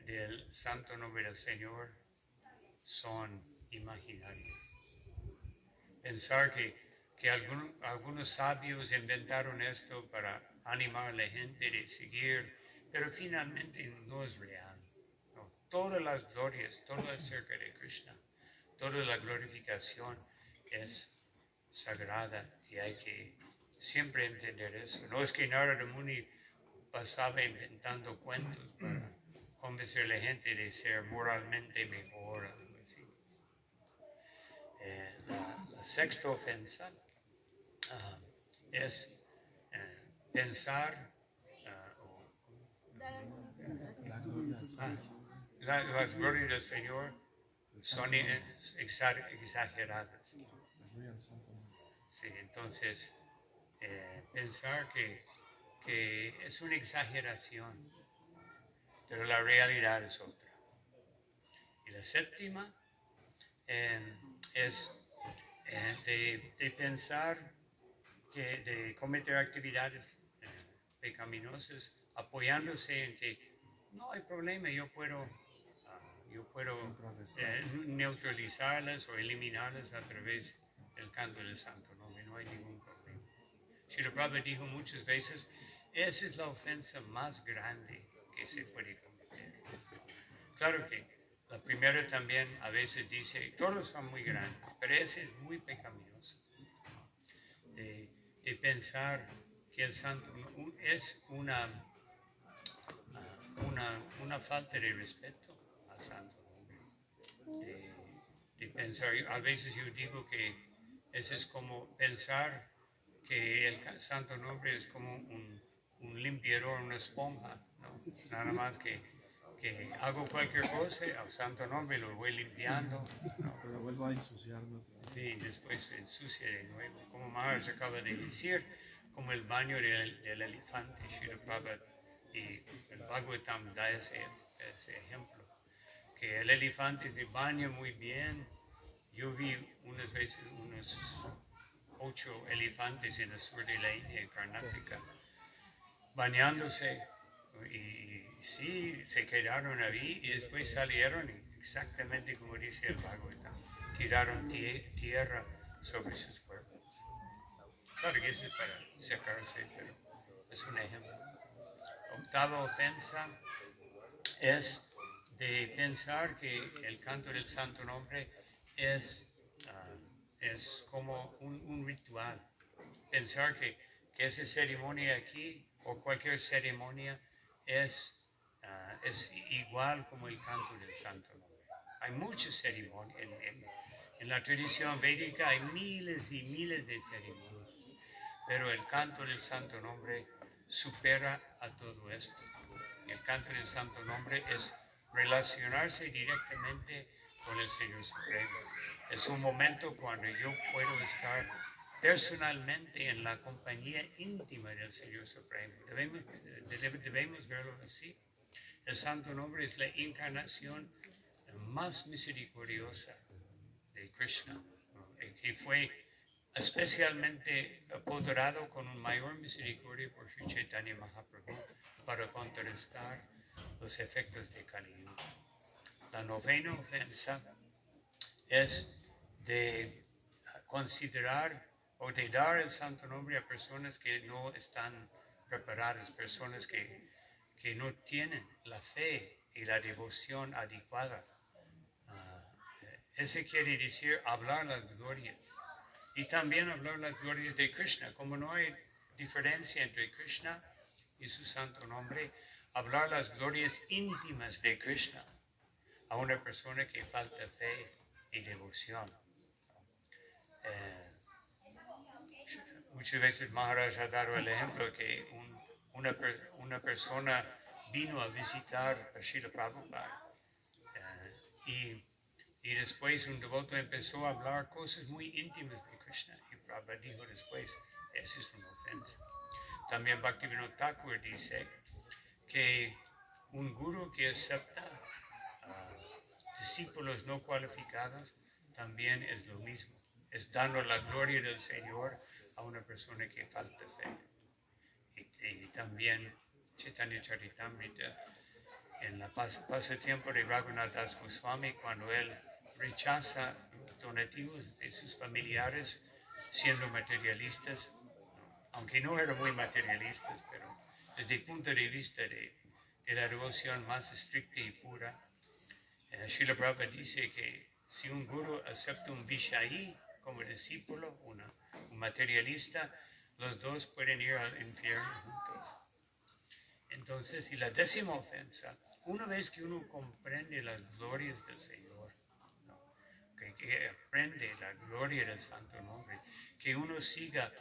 del santo nombre del Señor son imaginarias. Pensar que, que algún- algunos sabios inventaron esto para animar a la gente de seguir, pero finalmente no es real. Todas las glorias, todo acerca de Krishna, toda la glorificación es sagrada y hay que siempre entender eso. No es que Narada Muni pasaba inventando cuentos para convencer a la gente de ser moralmente mejor, algo así. Eh, la, la sexta ofensa ah, es eh, pensar ah, ah, la- las glorias del Señor son exa- exageradas. Sí, entonces, eh, pensar que que es una exageración, pero la realidad es otra. Y la séptima eh, es eh, de, de pensar que de cometer actividades eh, pecaminosas apoyándose en que no hay problema, yo puedo, ah, yo puedo eh, neutralizarlas o eliminarlas a través del canto del santo nombre, no hay ningún problema. Shri Prabhupada dijo muchas veces, esa es la ofensa más grande que se puede cometer. Claro que la primera también a veces dice, todos son muy grandes, pero ese es muy pecaminoso. De, de pensar que el santo es una, una, una falta de respeto al santo. De, de pensar, a veces yo digo que eso es como pensar que el santo nombre es como un, un limpiador, una esponja, ¿no? Nada más que, que hago cualquier cosa al santo nombre lo voy limpiando, ¿no? Pero vuelvo a ensuciarme. Sí, después se ensucia de nuevo. Como Maharaj acaba de decir, como el baño del, del elefante, Srila Prabhupada y el Bhagavatam da ese, ese ejemplo. Que el elefante se baña muy bien. Yo vi unas veces unos ocho elefantes en el sur de la India, en Karnataka, bañándose. Y, sí, se quedaron ahí y después salieron exactamente como dice el Bhagavatam. Tiraron tie- tierra sobre sus cuerpos. Claro que eso es para secarse, pero es un ejemplo. Octava ofensa es de pensar que el canto del santo nombre es, ah, es como un, un ritual. Pensar que, que esa ceremonia aquí o cualquier ceremonia es, ah, es igual como el canto del santo nombre. Hay muchas ceremonias. En, en- en la tradición védica hay miles y miles de ceremonias pero el canto del santo nombre supera a todo esto. El canto del santo nombre es relacionarse directamente con el Señor Supremo. Es un momento cuando yo puedo estar personalmente en la compañía íntima del Señor Supremo. Debemos, debe- debemos verlo así. El santo nombre es la encarnación más misericordiosa de Krishna. Eh, que fue especialmente apoderado con un mayor misericordia por Sri Chaitanya Mahaprabhu para contrarrestar los efectos de Kali. La novena ofensa es de considerar o de dar el santo nombre a personas que no están preparadas, personas que, que no tienen la fe y la devoción adecuada. Eh, ese quiere decir hablar las glorias y también hablar las glorias de Krishna. Como no hay diferencia entre Krishna y su santo nombre, hablar las glorias íntimas de Krishna a una persona que falta fe y devoción. Eh, muchas veces Maharaj ha dado el ejemplo que un- una, una persona vino a visitar a Srila Prabhupada eh, y y después un devoto empezó a hablar cosas muy íntimas de Krishna. Y Prabhupada dijo después, eso es una ofensa. También Bhaktivinoda Thakur dice que un guru que acepta ah, discípulos no cualificados también es lo mismo. Es dando la gloria del Señor a una persona que falta fe. Y, y también Chaitanya Charitamrita en la pas- pasatiempo de Raghunath Goswami cuando él rechaza donativos de sus familiares siendo materialistas, aunque no eran muy materialistas, pero desde el punto de vista de, de la devoción más estricta y pura, eh, Srila Prabhupada dice que si un guru acepta un Vishayi como discípulo, una- un materialista, los dos pueden ir al infierno juntos. Entonces, y la décima ofensa, una vez que uno comprende las glorias del Señor, ¿no? que, que aprende la gloria del Santo Nombre, que uno siga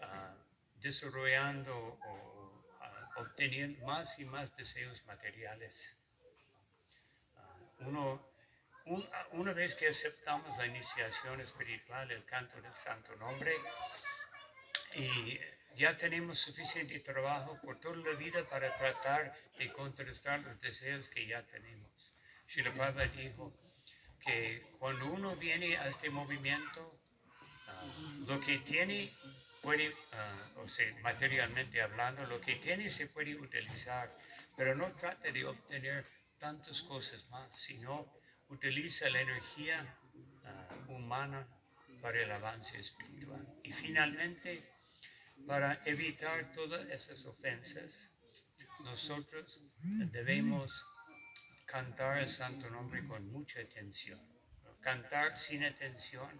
ah, desarrollando o ah, obteniendo más y más deseos materiales. Ah, uno, un- una vez que aceptamos la iniciación espiritual, el canto del Santo Nombre, y ya tenemos suficiente trabajo por toda la vida para tratar de contrastar los deseos que ya tenemos. Srila Prabhupada dijo que cuando uno viene a este movimiento, ah, lo que tiene puede, ah, o sea, materialmente hablando, lo que tiene se puede utilizar, pero no trate de obtener tantas cosas más, sino utiliza la energía ah, humana para el avance espiritual. Y finalmente, para evitar todas esas ofensas, nosotros debemos cantar el santo nombre con mucha atención. Cantar sin atención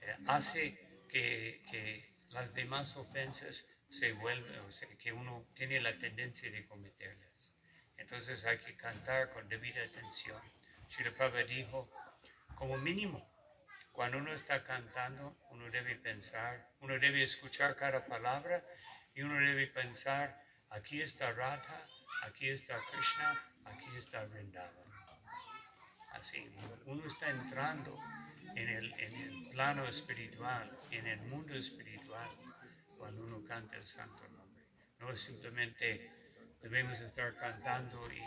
eh, hace que, que las demás ofensas se vuelven, o sea, que uno tiene la tendencia de cometerlas. Entonces hay que cantar con debida atención. Srila Prabhupada dijo, como mínimo, cuando uno está cantando, uno debe pensar, uno debe escuchar cada palabra y uno debe pensar, aquí está Radha, aquí está Krishna, aquí está Vrindavan. Así, uno está entrando en el, en el plano espiritual, en el mundo espiritual, cuando uno canta el santo nombre. No es simplemente debemos estar cantando y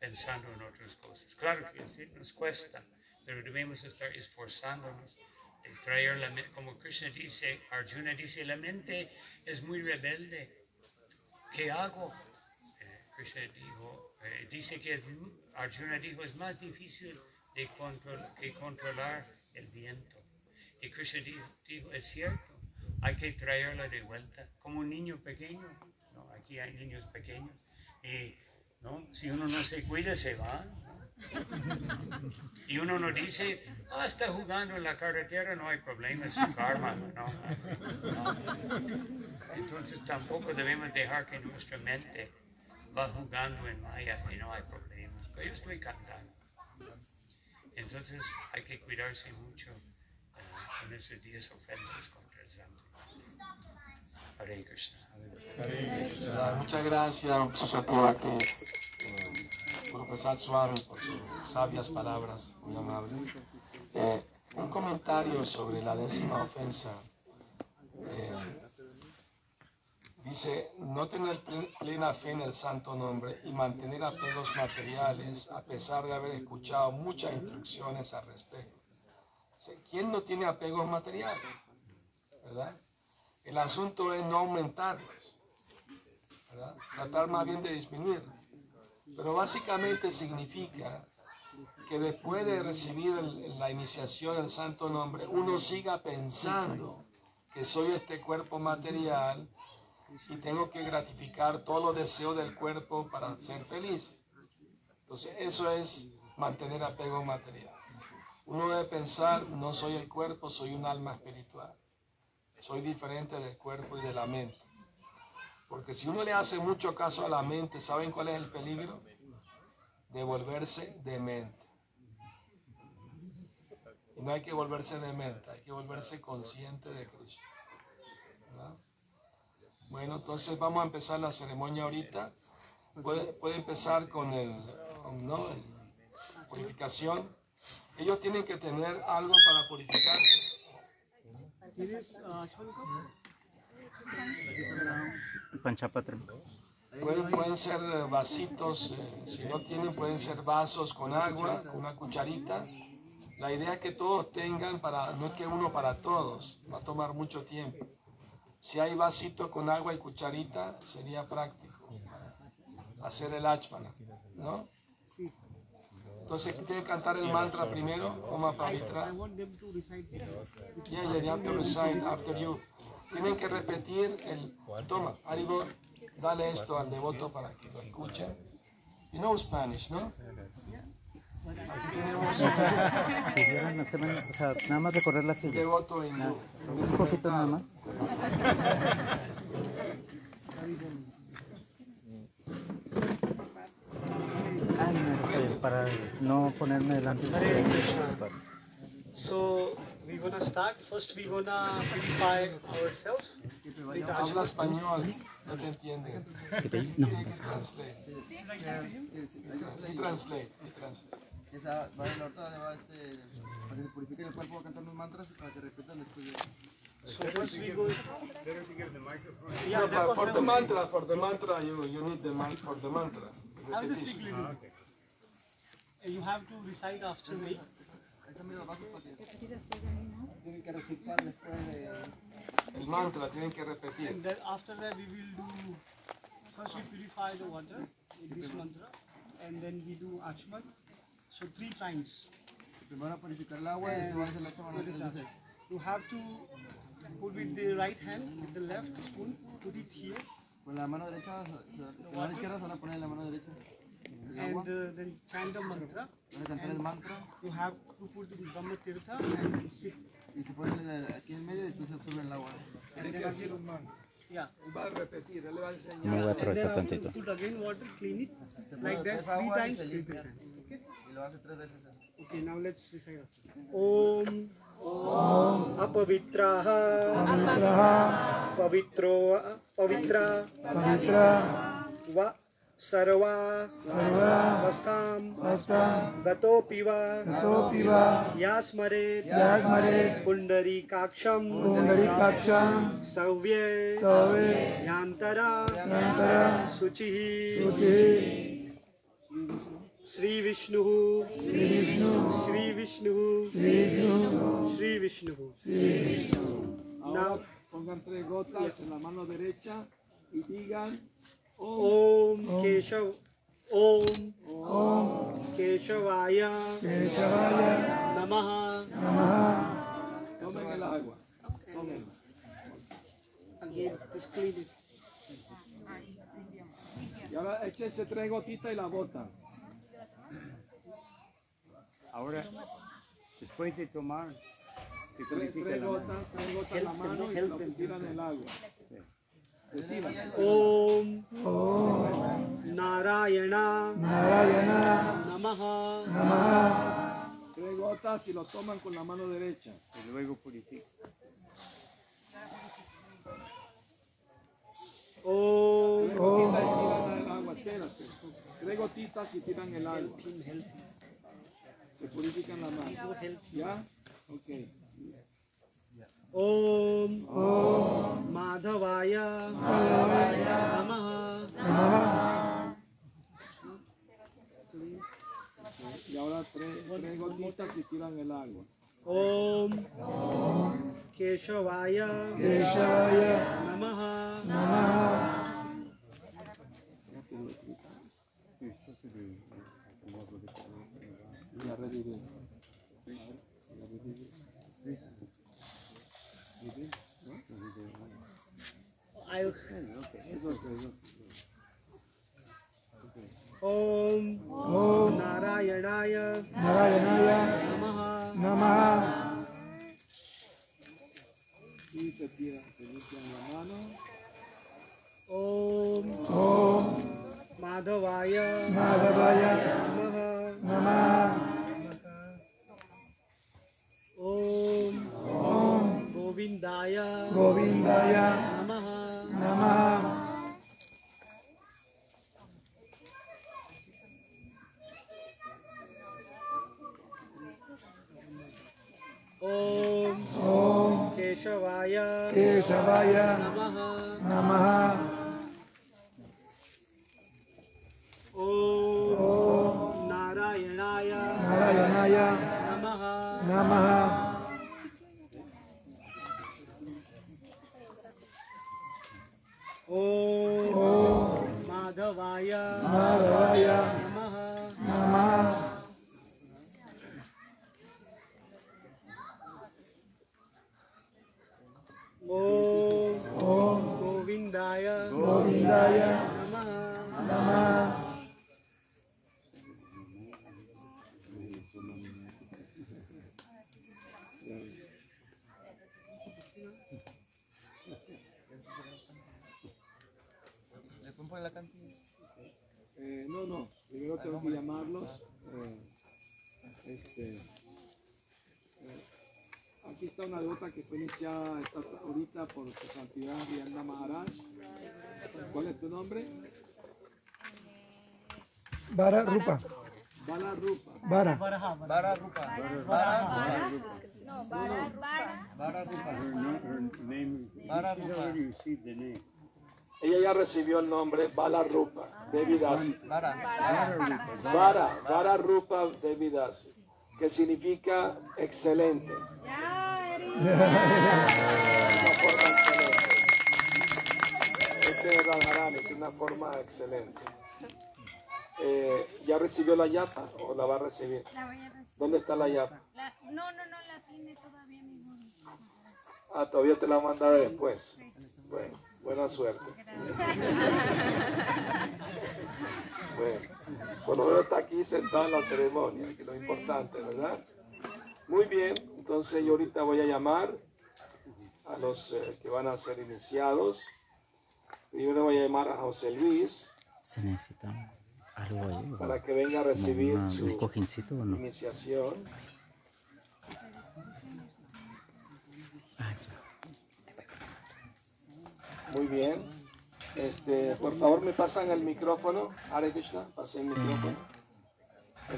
pensando en otras cosas. Claro que sí, nos cuesta, pero debemos estar esforzándonos de traer la mente, como Krishna dice, Arjuna dice, la mente es muy rebelde. ¿Qué hago? Eh, Krishna dijo, eh, dice que Arjuna dijo, es más difícil de control- que controlar el viento. Y Krishna dijo, dijo, es cierto, hay que traerla de vuelta, como un niño pequeño. ¿no? Aquí hay niños pequeños. Y ¿no? si uno no se cuida, se va. Y uno no dice, ah, está jugando en la carretera, no hay problema, es karma. ¿no? Entonces tampoco debemos dejar que nuestra mente va jugando en Maya y no hay problemas. Pero yo estoy cantando. Entonces hay que cuidarse mucho eh, con esos días ofensas. Hare Krishna. Muchas gracias, Susatevati, eh, profesor Swami, por sus sabias palabras, muy amable. Eh, un comentario sobre la décima ofensa. Eh, dice, no tener ple- plena fe en el santo nombre y mantener apegos materiales a pesar de haber escuchado muchas instrucciones al respecto. ¿Quién no tiene apegos materiales? ¿Verdad? El asunto es no aumentarlos. ¿verdad? Tratar más bien de disminuir. Pero básicamente significa que después de recibir la iniciación del santo nombre, uno siga pensando que soy este cuerpo material y tengo que gratificar todos los deseos del cuerpo para ser feliz. Entonces eso es mantener apego material. Uno debe pensar, no soy el cuerpo, soy un alma espiritual. Soy diferente del cuerpo y de la mente. Porque si uno le hace mucho caso a la mente, ¿saben cuál es el peligro? De volverse demente. Y no hay que volverse demente, hay que volverse consciente de Cristo. Bueno, entonces vamos a empezar la ceremonia ahorita. Puede, empezar con el, ¿no? purificación. Ellos tienen que tener algo para purificarse. Panchapatram. Pueden, pueden ser eh, vasitos, eh, si no tienen, pueden ser vasos con agua, con una cucharita. La idea es que todos tengan para, no es que uno para todos, va a tomar mucho tiempo. Si hay vasito con agua y cucharita, sería práctico hacer el achmana, ¿no? Entonces, tienen que cantar el mantra primero, Oma Pavitra. Yeah, yeah, they have to recite after you. Tienen que repetir el. Toma, Arigo, dale esto al devoto para que lo escuchen. You know Spanish, ¿no? Aquí tenemos o sea, nada más recorrer la silla. devoto hindú. Un poquito nada más. Ay, no, este, para no ponerme delante. So we gonna start. First we gonna purify ourselves. Habla español, no te entienden. No, Translate. Translate, translate. Esa, va, ahorita le va este, para que se purifique el cuerpo, va a cantar unos mantras para que repitan después de So first we go. Yeah, For, the- mantra, for the mantra, you, you need the mic for the mantra. I will just. Uh, You have to recite after me. Tienen que recitar después. El mantra tienen que repetir. And then after that we will do, first we purify the water with this mantra and then we do Achman. So three times. Primero purificar el agua y después hacer la chamana tres veces. You have to put with the right hand, with the left spoon, put it here Con la mano derecha, se- se- la mano izquierda se van a poner en la mano derecha. And uh, then chant the mantra. van a cantar el mantra You have to put the Brahma Tirtha and sit. y se ponen en- aquí en medio y después se absorbe el agua. Tiene que hacer un mantra. Yeah. Va a repetir, él le va a enseñar. Me voy a And then atravesar after tantito. put again water, clean it Se like pone that three times. Okay. Y lo hace tres veces. Okay, now let's recite. Om Om Apavitraha Pavitro Pavitra Pavitra Va Sarva Sarva Vastam Vastam Gatopi va Gatopi va Yasmare Yasmare Pundari Kaksham Pundari Kaksham Savye Savye Yantara Yantara Suchihi Suchihi Sri Vishnu Sri Vishnu Sri Vishnu Sri Vishnu Now Pongan tres gotas en la mano derecha y digan Om Keshav Om Om Keshavaya Keshavaya Namaha Tomen el agua. Tomen. Y ahora échense tres gotitas y la botan. Ahora, después de tomar, se Tres, gotas, tres gotas en la mano y se lo tiran en el agua. Retiran. Om Narayana Narayana Namaha Tres gotas y lo toman con la mano derecha. Y luego purifica. Gotitas y tiran el agua. Espérate. Tres gotitas y tiran el agua. Se purifican la mano. ¿Ya? Ok. Om Om Madhavaya Namaha Y ahora tres, tres gotitas y tiran el agua. Om Keshavaya Keshavaya Namaha Ya I Eso es, eso. Om Om Narayanaya Narayanaya Namaha. Y se tiran, se limpian la mano. Om Namah. Namaha Om Narayanaya Narayanaya Namaha Namaha Om Om Keshavaya Keshavaya Namaha Om Narayanaya Narayanaya Namaha Om la cantidad. Eh, no, no, primero tengo que llamarlos. eh, este, eh, aquí está una gota que fue iniciada esta- ahorita por su santidad Rianda Maharaj. ¿Cuál es tu nombre? Vara Rupa. Bala Rupa. Vara. Vara Rupa. Vara Rupa. Vara Rupa. Her name, Vara Rupa. Ella ya recibió el nombre Bala Rupa Devi Dasi. Vara. Vara. Rupa Devi Dasi, que significa excelente. Una forma excelente. Ese es Radharani, es una forma excelente. Eh, ¿Ya recibió la yapa o la va a recibir? La voy a recibir. ¿Dónde está la yapa? La- no, no, no, la tiene todavía mi. Ah, todavía te la mandaré después. Bueno, buena suerte. Bueno, por lo menos está aquí sentado en la ceremonia, que es lo importante, ¿verdad? Muy bien, entonces yo ahorita voy a llamar a los eh, que van a ser iniciados. Primero voy a llamar a José Luis Se necesita algo ahí. para que venga a recibir una- su cojincito no. iniciación. Ah, ya. Muy bien. Este, por favor, me pasan el micrófono. Hare Krishna, pasen el micrófono. Que-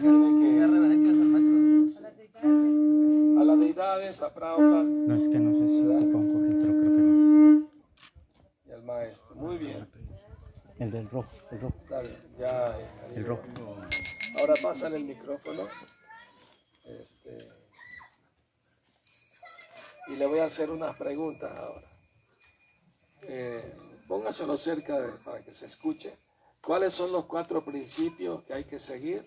a las deidades, a Prabhupada No es que no sé si un cojín, pero creo que no. y al maestro. Muy bien, El del rojo, el rojo, está bien. Ya, eh, el rojo. Ahora pasan el micrófono. Este, y le voy a hacer unas preguntas ahora. Eh, póngaselo cerca de- para que se escuche. ¿Cuáles son los cuatro principios que hay que seguir?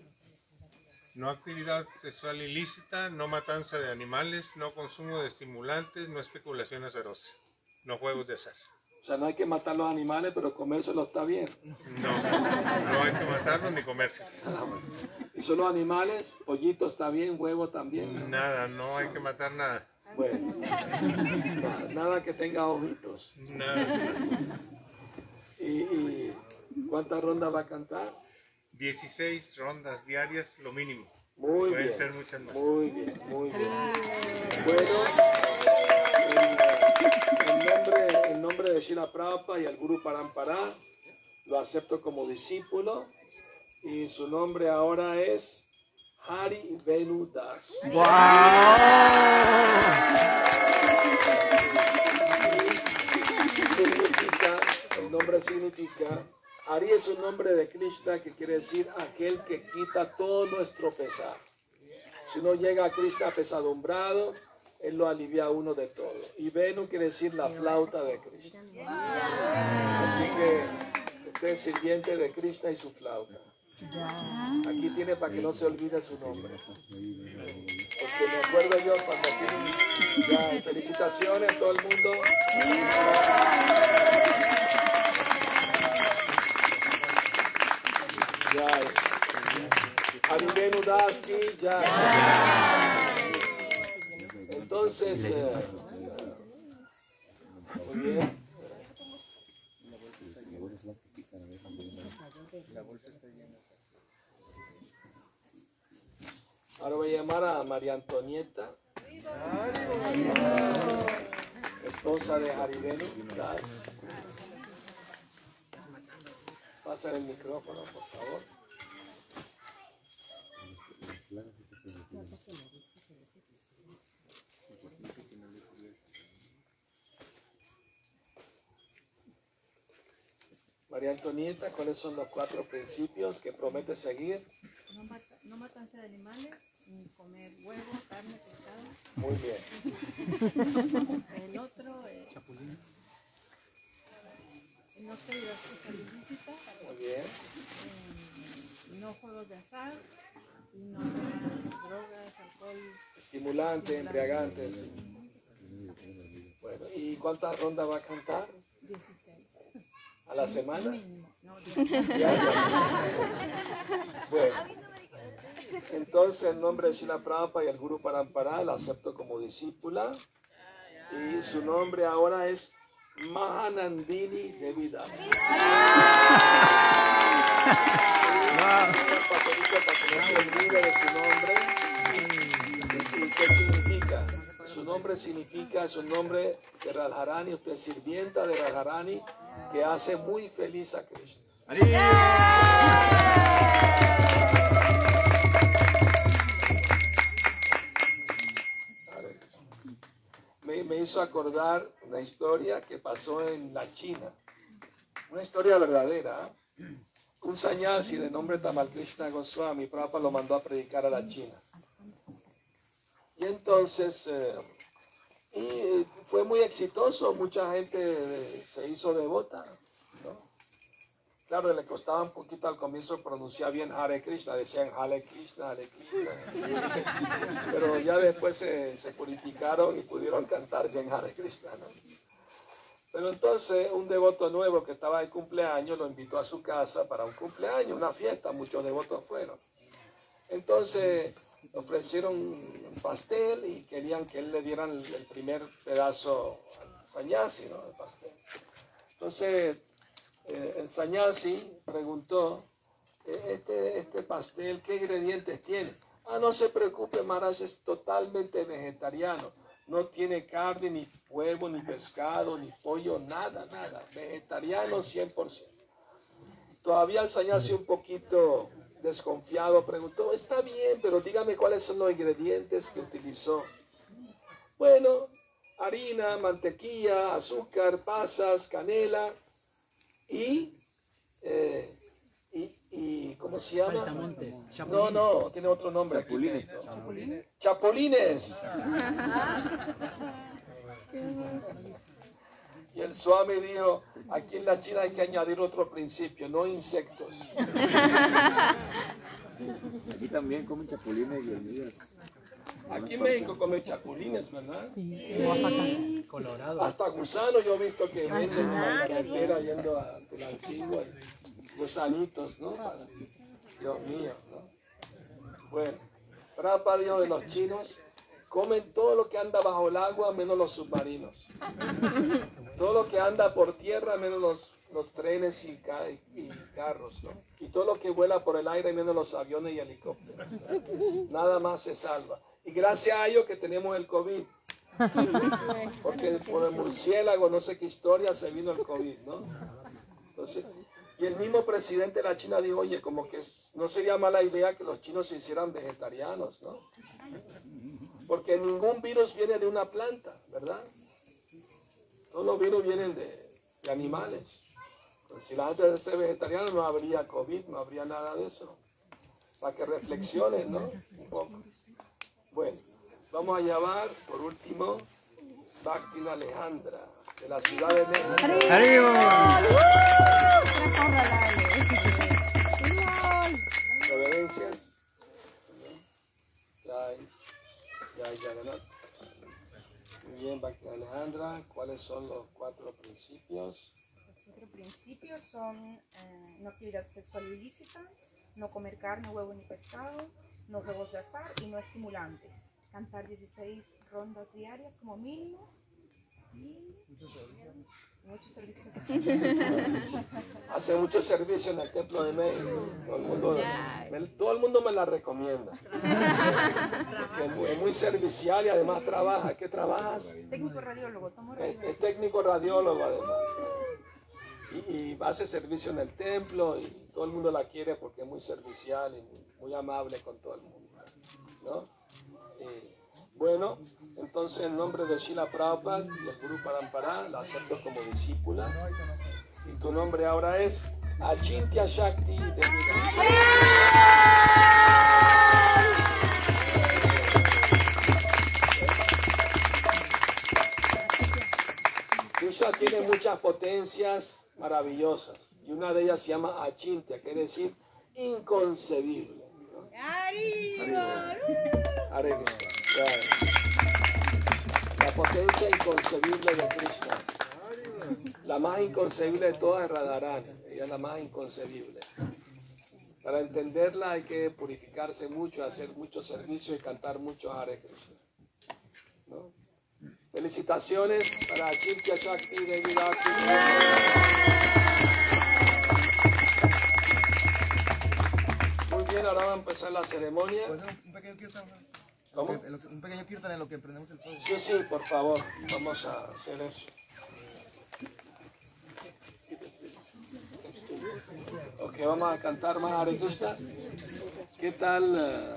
No actividad sexual ilícita, no matanza de animales, no consumo de estimulantes, no especulación azarosa, no juegos de azar. O sea, no hay que matar los animales, pero comérselos está bien. No, no hay que matarlos ni comérselos. Y son los animales, pollito está bien, huevo también. Nada, no hay que matar nada. Bueno, nada, nada que tenga ojitos. Nada. ¿Y, y cuántas rondas va a cantar? 16 rondas diarias, lo mínimo. Muy Pueden bien. ser muchas más. Muy bien, muy bien. Bueno, en, en nombre, en nombre de Shila Prabhupada y el Guru Parampara, lo acepto como discípulo y su nombre ahora es Hari Venu Das. Significa, el nombre significa, Hari es un nombre de Krishna que quiere decir aquel que quita todo nuestro pesar. Si uno llega a Krishna pesadumbrado, Él lo alivia a uno de todo. Y Venu quiere decir la flauta de Krishna. Así que usted es sirviente de Krishna y su flauta. Aquí tiene para que no se olvide su nombre. Porque me acuerdo yo cuando ya, felicitaciones todo el mundo. Ya, Haribenu Daski, ya. Entonces, eh, muy bien. Ahora voy a llamar a María Antonieta, esposa de Haribenu Das. Pasa el micrófono, por favor. María Antonieta, ¿cuáles son los cuatro principios que promete seguir? No, mata, no matanza de animales, ni comer huevo, carne, pescado. Muy bien. El otro, eh, no actividad sexual ilícita, Muy bien. eh, no juegos de azar, y no drogas, alcohol. Estimulante, embriagante. sí. Bueno, ¿y cuántas rondas va a cantar? 16. ¿A la semana? Mínimo, no, 16. Ya, ya. Bueno, entonces en nombre de Shila Prabhupada y el Guru Parampara la acepto como discípula y su nombre ahora es Mahanandini Devidas. Un papelito para que no se olvide de su nombre. Nombre significa, es un nombre de Radharani, usted es sirvienta de Radharani que hace muy feliz a Krishna. Hare Krishna. hizo acordar una historia que pasó en la China. Una historia verdadera. ¿eh? Un sanyasi de nombre Tamal Krishna Goswami, Prabhupada lo mandó a predicar a la China. Y entonces, eh, y fue muy exitoso, mucha gente se hizo devota. ¿no? Claro, le costaba un poquito al comienzo pronunciar bien Hare Krishna, decían Hare Krishna, Hare Krishna. Pero ya después se, se purificaron y pudieron cantar bien Hare Krishna. ¿no? Pero entonces un devoto nuevo que estaba de cumpleaños lo invitó a su casa para un cumpleaños, una fiesta, muchos devotos fueron. Entonces ofrecieron un pastel y querían que él le dieran el primer pedazo al sanyasi, ¿no? Entonces eh, el sanyasi preguntó, "Eh, este, este pastel, ¿qué ingredientes tiene? Ah, no se preocupe, Maharaj, es totalmente vegetariano. No tiene carne, ni huevo, ni pescado, ni pollo, nada, nada. Vegetariano 100%. Todavía el sanyasi un poquito desconfiado preguntó, está bien, pero dígame cuáles son los ingredientes que utilizó. Bueno, harina, mantequilla, azúcar, pasas, canela y, eh, y, y ¿cómo se llama? Saltamontes. No, no, tiene otro nombre. aquí, Pedrito. Chapulines. Y el Swami dijo, aquí en la China hay que añadir otro principio, no insectos. Aquí también comen chapulines y hormigas. Aquí en México comen chapulines, ¿verdad? Colorado. Hasta gusanos yo he visto que venden en la carretera yendo a Tulancingo, gusanitos, ¿no? Dios mío, ¿no? Bueno, Prabhupada dijo de los chinos, comen todo lo que anda bajo el agua menos los submarinos. Todo lo que anda por tierra menos los, los trenes y, ca- y carros, ¿no? Y todo lo que vuela por el aire menos los aviones y helicópteros. Nada más se salva. Y gracias a ello que tenemos el COVID. Porque por el murciélago, no sé qué historia, se vino el COVID, ¿no? Entonces, y el mismo presidente de la China dijo, oye, como que no sería mala idea que los chinos se hicieran vegetarianos, ¿no? Porque ningún virus viene de una planta, ¿verdad? Todos los virus vienen de, de animales. Pues si la gente es vegetariana no habría COVID, no habría nada de eso. Para que reflexionen, ¿no? Un poco. Bueno, vamos a llamar por último Bhakti Alejandra, de la ciudad de México. Reverencias. Jai, Jai Jagannath. Bien, Alejandra, ¿cuáles son los cuatro principios? Los cuatro principios son eh, no actividad sexual ilícita, no comer carne, huevo ni pescado, no juegos de azar y no estimulantes. Cantar 16 rondas diarias como mínimo y muchos servicios. Hace mucho servicio en el Templo de México. Todo el mundo, me, todo el mundo me la recomienda. Porque es muy, es muy servicial y además trabaja. ¿Qué trabajas? Técnico radiólogo, tomo Es, radiólogo. es técnico radiólogo además. Y, y hace servicio en el templo y todo el mundo la quiere porque es muy servicial y muy, muy amable con todo el mundo. ¿no? Y, bueno, entonces en nombre de Shila Prabhupada y el Guru Parampara la acepto como discípula. Y tu nombre ahora es Achintya Shakti de Krishna tiene muchas potencias maravillosas y una de ellas se llama Achintya, quiere decir inconcebible. ¿no? Hare Krishna. Ya. La potencia inconcebible de Krishna. La más inconcebible de todas es Radharani. Ella es la más inconcebible. Para entenderla hay que purificarse mucho, hacer mucho servicio y cantar mucho Hare. ¿no? Felicitaciones para Kirtia Shakti de Muy bien, ahora va a empezar la ceremonia. Un pequeño kirtan en lo que prendemos el fuego. Sí, sí, por favor, vamos a hacer eso. Ok, vamos a cantar más Hare Krishna. ¿Qué tal eh,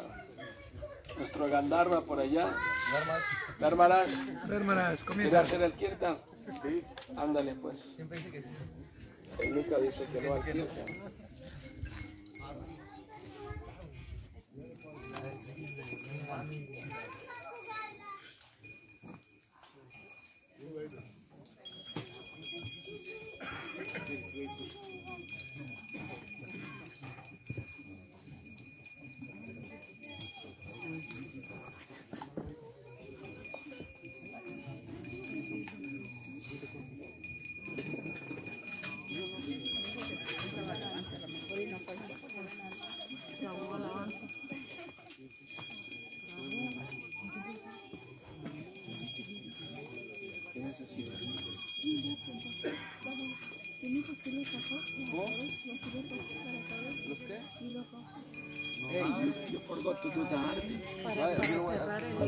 nuestro Gandharva por allá? Dar más. Hermanas, Hermanas, ¿quiere hacer el kirtan? Ándale pues. Siempre dice que sí. El Mica dice que no al kirtan. Hey, you, you forgot to do the arti. Para, para cerrar el...